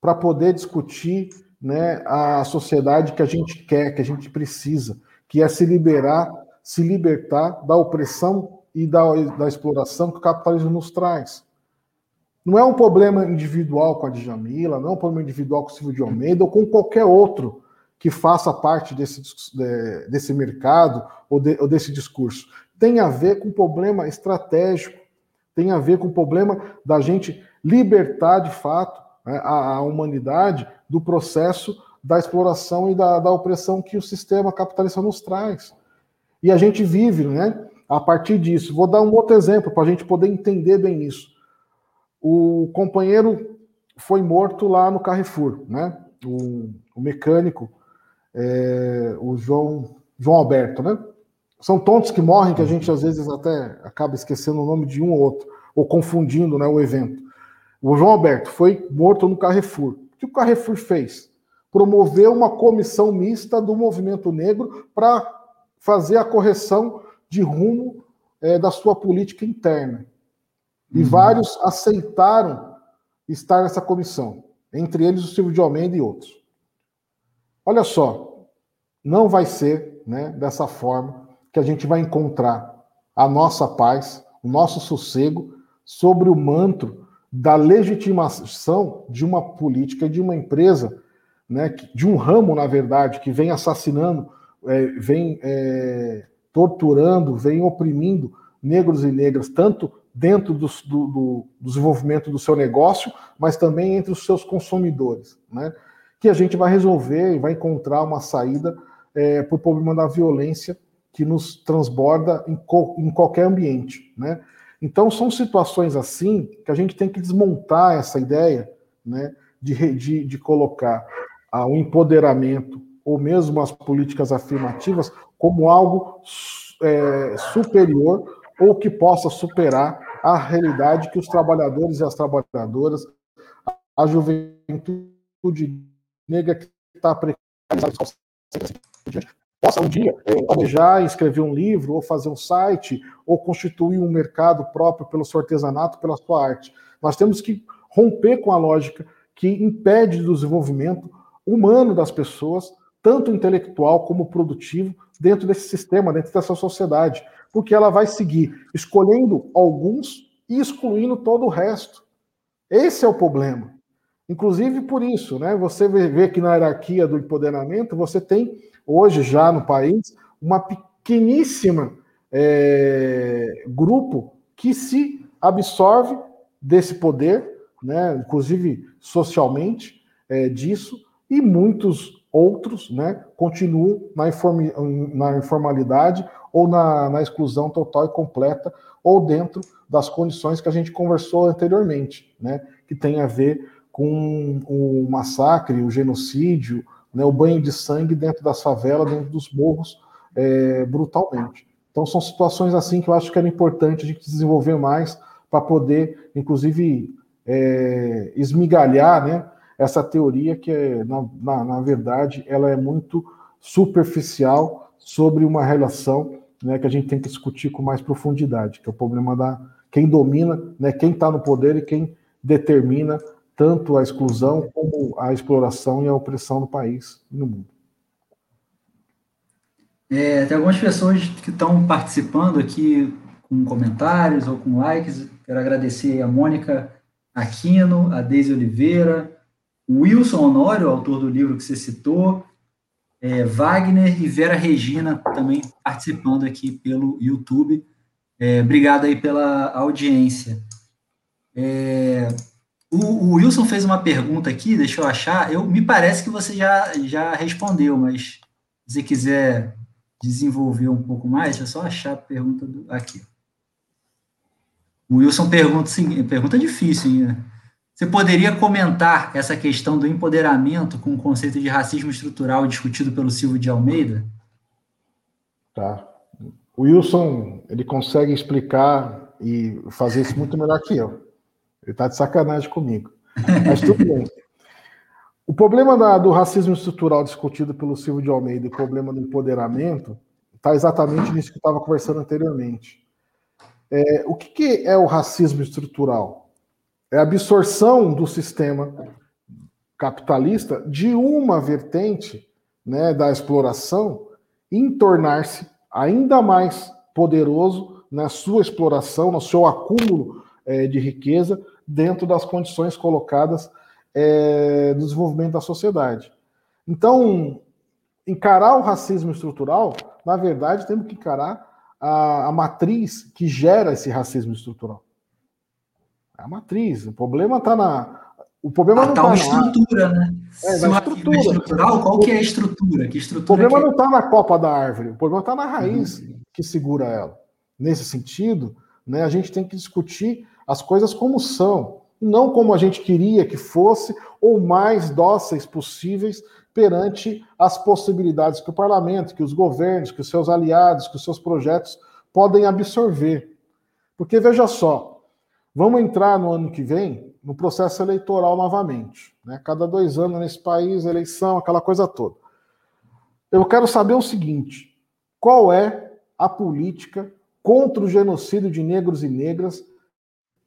[SPEAKER 2] para poder discutir né, a sociedade que a gente quer, que a gente precisa, que é se liberar, se libertar da opressão e da, da exploração que o capitalismo nos traz. Não é um problema individual com a Djamila, não é um problema individual com o Silvio de Almeida ou com qualquer outro que faça parte desse, desse mercado ou, de, ou desse discurso tem a ver com problema estratégico, tem a ver com o problema da gente libertar de fato né, a, a, humanidade do processo da exploração e da, da opressão que o sistema capitalista nos traz. E a gente vive, né? A partir disso. Vou dar um outro exemplo para a gente poder entender bem isso. O companheiro foi morto lá no Carrefour, né? O, o mecânico, é, o João, João Alberto, né? São tontos que morrem que a gente às vezes até acaba esquecendo o nome de um ou outro, ou confundindo né, o evento. O João Alberto foi morto no Carrefour. O que o Carrefour fez? Promoveu uma comissão mista do movimento negro para fazer a correção de rumo é, da sua política interna. E uhum. vários aceitaram estar nessa comissão, entre eles o Silvio de Almeida e outros. Olha só, não vai ser né, dessa forma que a gente vai encontrar a nossa paz, o nosso sossego sobre o manto da legitimação de uma política, de uma empresa, né, de um ramo, na verdade, que vem assassinando, é, vem é, torturando, vem oprimindo negros e negras, tanto dentro do, do, do, desenvolvimento do seu negócio, mas também entre os seus consumidores, né? Que a gente vai resolver e vai encontrar uma saída é, para o problema da violência que nos transborda em, co, em qualquer ambiente, né? Então são situações assim que a gente tem que desmontar essa ideia, né, de, de, de colocar ah, o empoderamento ou mesmo as políticas afirmativas como algo é, superior ou que possa superar a realidade que os trabalhadores e as trabalhadoras, a juventude negra que está precarizada, possa um dia é, almejar escrever um livro, ou fazer um site, ou constituir um mercado próprio pelo seu artesanato, pela sua arte. Nós temos que romper com a lógica que impede o desenvolvimento humano das pessoas tanto intelectual como produtivo, dentro desse sistema, dentro dessa sociedade, porque ela vai seguir escolhendo alguns e excluindo todo o resto. Esse é o problema. Inclusive por isso, né? Você vê que na hierarquia do empoderamento você tem hoje já no país uma pequeníssima é, grupo que se absorve desse poder, né? Inclusive socialmente é, disso e muitos outros né, continuam na, inform, na informalidade ou na, na, exclusão total e completa, ou dentro das condições que a gente conversou anteriormente, né, que tem a ver com o massacre, o genocídio, né, o banho de sangue dentro das favelas, dentro dos morros, é, brutalmente. Então, são situações assim que eu acho que era importante a gente desenvolver mais para poder, inclusive, é, esmigalhar né, essa teoria que, é, na, na, na, verdade, ela é muito superficial sobre uma relação né, que a gente tem que discutir com mais profundidade, que é o problema da quem domina, né, quem está no poder e quem determina tanto a exclusão como a exploração e a opressão no país e no mundo.
[SPEAKER 1] É, tem algumas pessoas que estão participando aqui com comentários ou com likes. Quero agradecer a Mônica Aquino, a Deise Oliveira, Wilson Honório, autor do livro que você citou, é, Wagner e Vera Regina também participando aqui pelo YouTube. É, obrigado aí pela audiência. É, o, o, Wilson fez uma pergunta aqui, deixa eu achar. Eu, me parece que você já, já respondeu, mas se quiser desenvolver um pouco mais, é só achar a pergunta do, aqui. O Wilson pergunta, sim, pergunta difícil, hein? Você poderia comentar essa questão do empoderamento com o conceito de racismo estrutural discutido pelo Silvio de Almeida?
[SPEAKER 2] Tá. O Wilson, ele consegue explicar e fazer isso muito melhor que eu. Ele está de sacanagem comigo. Mas tudo bem. O problema da, do racismo estrutural discutido pelo Silvio de Almeida e o problema do empoderamento está exatamente nisso que eu estava conversando anteriormente. É, o que, que é o racismo estrutural? É a absorção do sistema capitalista de uma vertente né, da exploração em tornar-se ainda mais poderoso na sua exploração, no seu acúmulo é, de riqueza dentro das condições colocadas é, do desenvolvimento da sociedade. Então, encarar o racismo estrutural, na verdade, temos que encarar a, a matriz que gera esse racismo estrutural. É a matriz. O problema está na. O problema
[SPEAKER 1] ah,
[SPEAKER 2] não
[SPEAKER 1] está tá na estrutura, né?
[SPEAKER 2] É, na estrutura.
[SPEAKER 1] estrutural, qual que é a estrutura? Que estrutura
[SPEAKER 2] o problema
[SPEAKER 1] que...
[SPEAKER 2] não está na copa da árvore, o problema está na raiz uhum. que segura ela. Nesse sentido, né, a gente tem que discutir as coisas como são, não como a gente queria que fosse, ou mais dóceis possíveis perante as possibilidades que o parlamento, que os governos, que os seus aliados, que os seus projetos podem absorver. Porque veja só, Vamos entrar no ano que vem no processo eleitoral novamente. Né? Cada dois anos nesse país, eleição, aquela coisa toda. Eu quero saber o seguinte: qual é a política contra o genocídio de negros e negras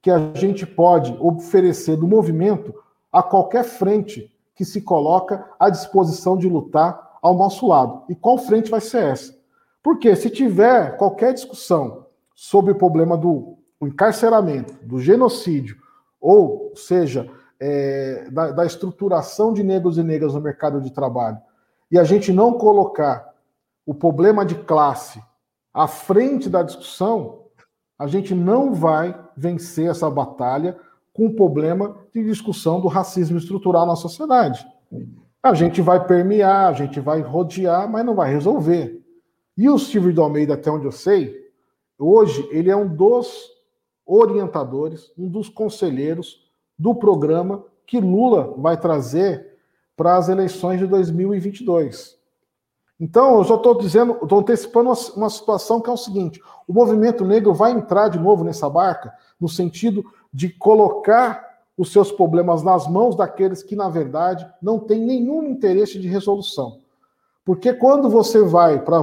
[SPEAKER 2] que a gente pode oferecer do movimento a qualquer frente que se coloca à disposição de lutar ao nosso lado? E qual frente vai ser essa? Porque se tiver qualquer discussão sobre o problema do o encarceramento, do genocídio, ou seja, é, da, da estruturação de negros e negras no mercado de trabalho, e a gente não colocar o problema de classe à frente da discussão, a gente não vai vencer essa batalha com o problema de discussão do racismo estrutural na sociedade. A gente vai permear, a gente vai rodear, mas não vai resolver. E o Silvio de Almeida, até onde eu sei, hoje ele é um dos orientadores, um dos conselheiros do programa que Lula vai trazer para as eleições de 2022. Então, eu já estou dizendo, estou antecipando uma, uma, situação que é o seguinte: o movimento negro vai entrar de novo nessa barca, no sentido de colocar os seus problemas nas mãos daqueles que, na verdade, não têm nenhum interesse de resolução. Porque quando você vai para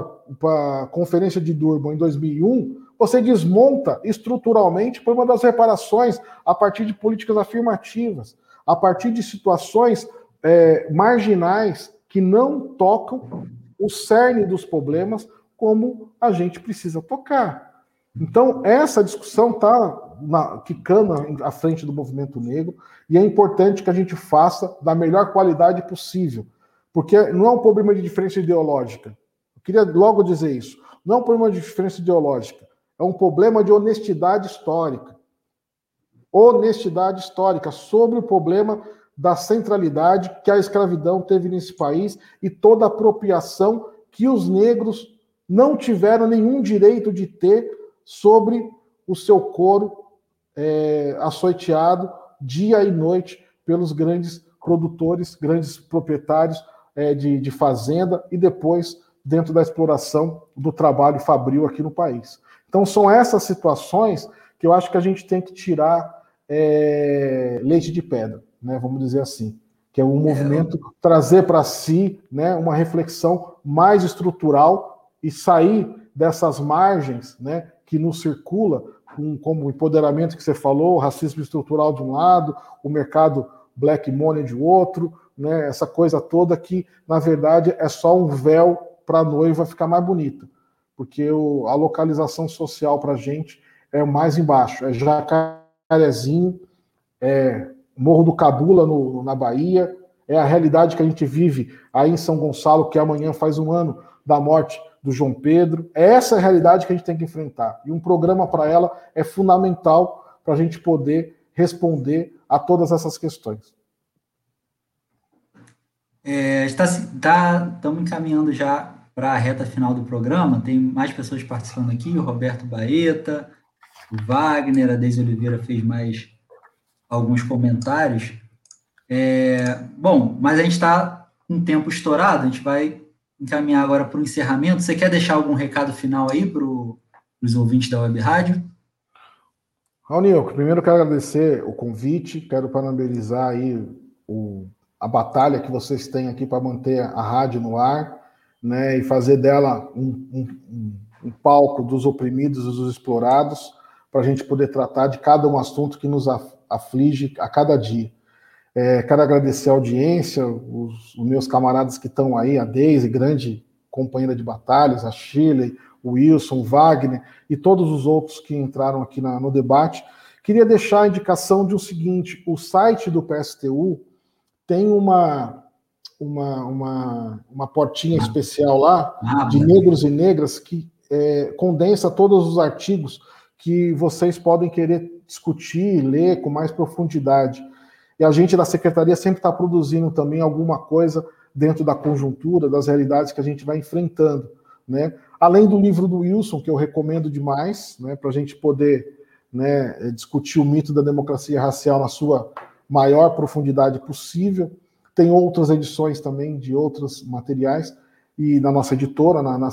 [SPEAKER 2] a Conferência de Durban em 2001, você desmonta estruturalmente por uma das reparações a partir de políticas afirmativas, a partir de situações é, marginais que não tocam o cerne dos problemas como a gente precisa tocar. Então, essa discussão está quicando à frente do movimento negro e é importante que a gente faça da melhor qualidade possível, porque não é um problema de diferença ideológica. Eu queria logo dizer isso. Não é um problema de diferença ideológica, é um problema de honestidade histórica. Honestidade histórica sobre o problema da centralidade que a escravidão teve nesse país e toda a apropriação que os negros não tiveram nenhum direito de ter sobre o seu couro é, açoiteado dia e noite pelos grandes produtores, grandes proprietários é, de, de fazenda e depois dentro da exploração do trabalho fabril aqui no país. Então são essas situações que eu acho que a gente tem que tirar é, leite de pedra, né, vamos dizer assim, que é um movimento trazer para si né, uma reflexão mais estrutural e sair dessas margens né, que nos circula, com, como o empoderamento que você falou, o racismo estrutural de um lado, o mercado black money de outro, né, essa coisa toda que, na verdade, é só um véu para a noiva ficar mais bonita, porque o, a localização social para a gente é mais embaixo, é Jacarezinho, é Morro do Cabula, no, na Bahia, é a realidade que a gente vive aí em São Gonçalo, que amanhã faz um ano da morte do João Pedro. É essa a realidade que a gente tem que enfrentar. E um programa para ela é fundamental para a gente poder responder a todas essas questões.
[SPEAKER 1] É, está, tá, estamos encaminhando já para a reta final do programa. Tem mais pessoas participando aqui, o Roberto Baeta, o Wagner, a Deise Oliveira fez mais alguns comentários. É, bom, mas a gente está com o tempo estourado, a gente vai encaminhar agora para o encerramento. Você quer deixar algum recado final aí para os ouvintes da Web Rádio?
[SPEAKER 2] Raul primeiro quero agradecer o convite, quero parabenizar aí o, a batalha que vocês têm aqui para manter a rádio no ar, né, e fazer dela um, um, um palco dos oprimidos dos explorados, para a gente poder tratar de cada um assunto que nos aflige a cada dia. É, quero agradecer a audiência, os, os meus camaradas que estão aí, a Deise, grande companheira de batalhas, a Shirley, o Wilson, o Wagner e todos os outros que entraram aqui na, no debate. Queria deixar a indicação de o um seguinte: o site do PSTU tem uma, uma, uma, uma portinha especial lá ah, de negros e negras que é, condensa todos os artigos que vocês podem querer discutir, ler com mais profundidade. E a gente da secretaria sempre está produzindo também alguma coisa dentro da conjuntura, das realidades que a gente vai enfrentando. Né? Além do livro do Wilson, que eu recomendo demais, né, para a gente poder né, discutir o mito da democracia racial na sua maior profundidade possível. Tem outras edições também de outros materiais, e na nossa editora, na, na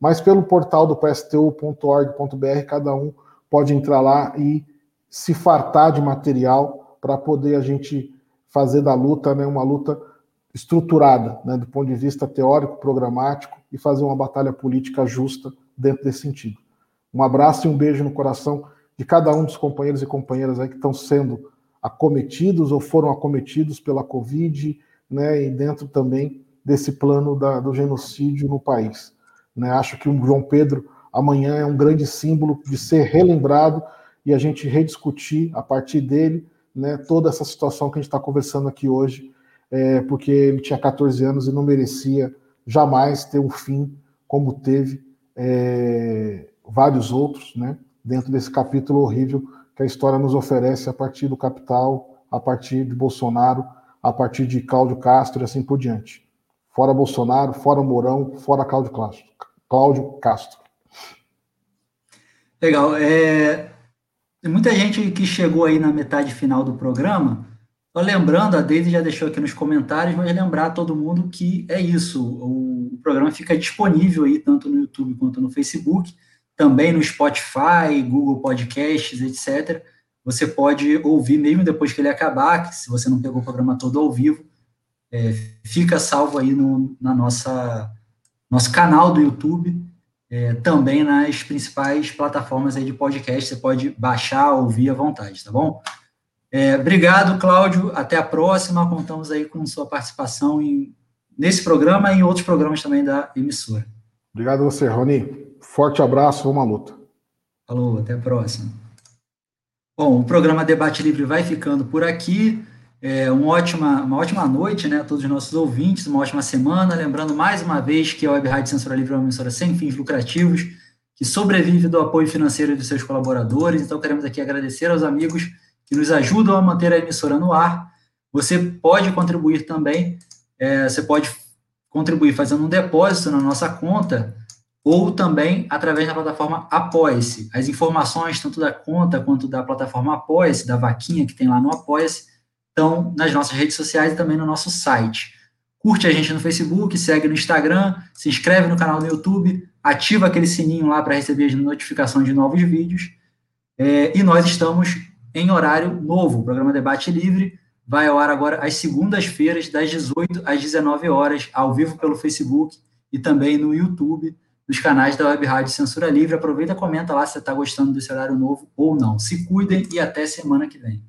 [SPEAKER 2] mas pelo portal do pstu.org.br, cada um pode entrar lá e se fartar de material para poder a gente fazer da luta né, uma luta estruturada, né, do ponto de vista teórico, programático, e fazer uma batalha política justa dentro desse sentido. Um abraço e um beijo no coração de cada um dos companheiros e companheiras aí que estão sendo acometidos ou foram acometidos pela Covid, né, e dentro também desse plano da, do genocídio no país. Né? Acho que o João Pedro amanhã é um grande símbolo de ser relembrado e a gente rediscutir a partir dele né, toda essa situação que a gente está conversando aqui hoje, é, porque ele tinha 14 anos e não merecia jamais ter um fim como teve é, vários outros, né, dentro desse capítulo horrível que a história nos oferece a partir do capital, a partir de Bolsonaro, a partir de Cláudio Castro e assim por diante. Fora Bolsonaro, fora Mourão, fora Cláudio Castro. Cláudio Castro.
[SPEAKER 1] Legal. É, tem muita gente que chegou aí na metade final do programa. Só lembrando, a Deise já deixou aqui nos comentários, mas lembrar todo mundo que é isso. O programa fica disponível aí tanto no YouTube quanto no Facebook, também no Spotify, Google Podcasts, etc. Você pode ouvir mesmo depois que ele acabar, que se você não pegou o programa todo ao vivo, é, fica salvo aí no na nossa nosso canal do YouTube, é, também nas principais plataformas aí de podcast. Você pode baixar, ouvir à vontade, tá bom? É, obrigado, Cláudio. Até a próxima. Contamos aí com sua participação em nesse programa e em outros programas também da emissora.
[SPEAKER 2] Obrigado a você, Rony. Forte abraço, vamos à luta.
[SPEAKER 1] Falou, até a próxima. Bom, o programa Debate Livre vai ficando por aqui. É uma ótima, uma ótima noite né, a todos os nossos ouvintes, uma ótima semana. Lembrando mais uma vez que a Web Rádio Censura Livre é uma emissora sem fins lucrativos, que sobrevive do apoio financeiro dos seus colaboradores. Então, queremos aqui agradecer aos amigos que nos ajudam a manter a emissora no ar. Você pode contribuir também, é, você pode contribuir fazendo um depósito na nossa conta ou também através da plataforma Apoia-se. As informações, tanto da conta quanto da plataforma Apoia-se, da vaquinha que tem lá no Apoia-se, estão nas nossas redes sociais e também no nosso site. Curte a gente no Facebook, segue no Instagram, se inscreve no canal do YouTube, ativa aquele sininho lá para receber as notificações de novos vídeos. É, e nós estamos em horário novo, o programa Debate Livre vai ao ar agora às segundas-feiras, das 18 às 19 horas, ao vivo pelo Facebook e também no YouTube, nos canais da Web Rádio Censura Livre. Aproveita e comenta lá se você está gostando desse horário novo ou não. Se cuidem e até semana que vem.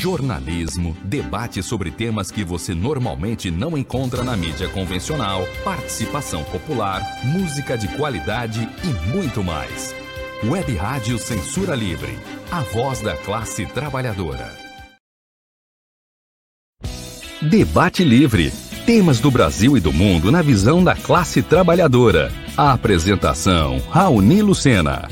[SPEAKER 5] jornalismo, debate sobre temas que você normalmente não encontra na mídia convencional, participação popular, música de qualidade e muito mais. Web Rádio Censura Livre, a voz da classe trabalhadora. Debate Livre. Temas do Brasil e do mundo na visão da classe trabalhadora. A apresentação: Raoni Lucena.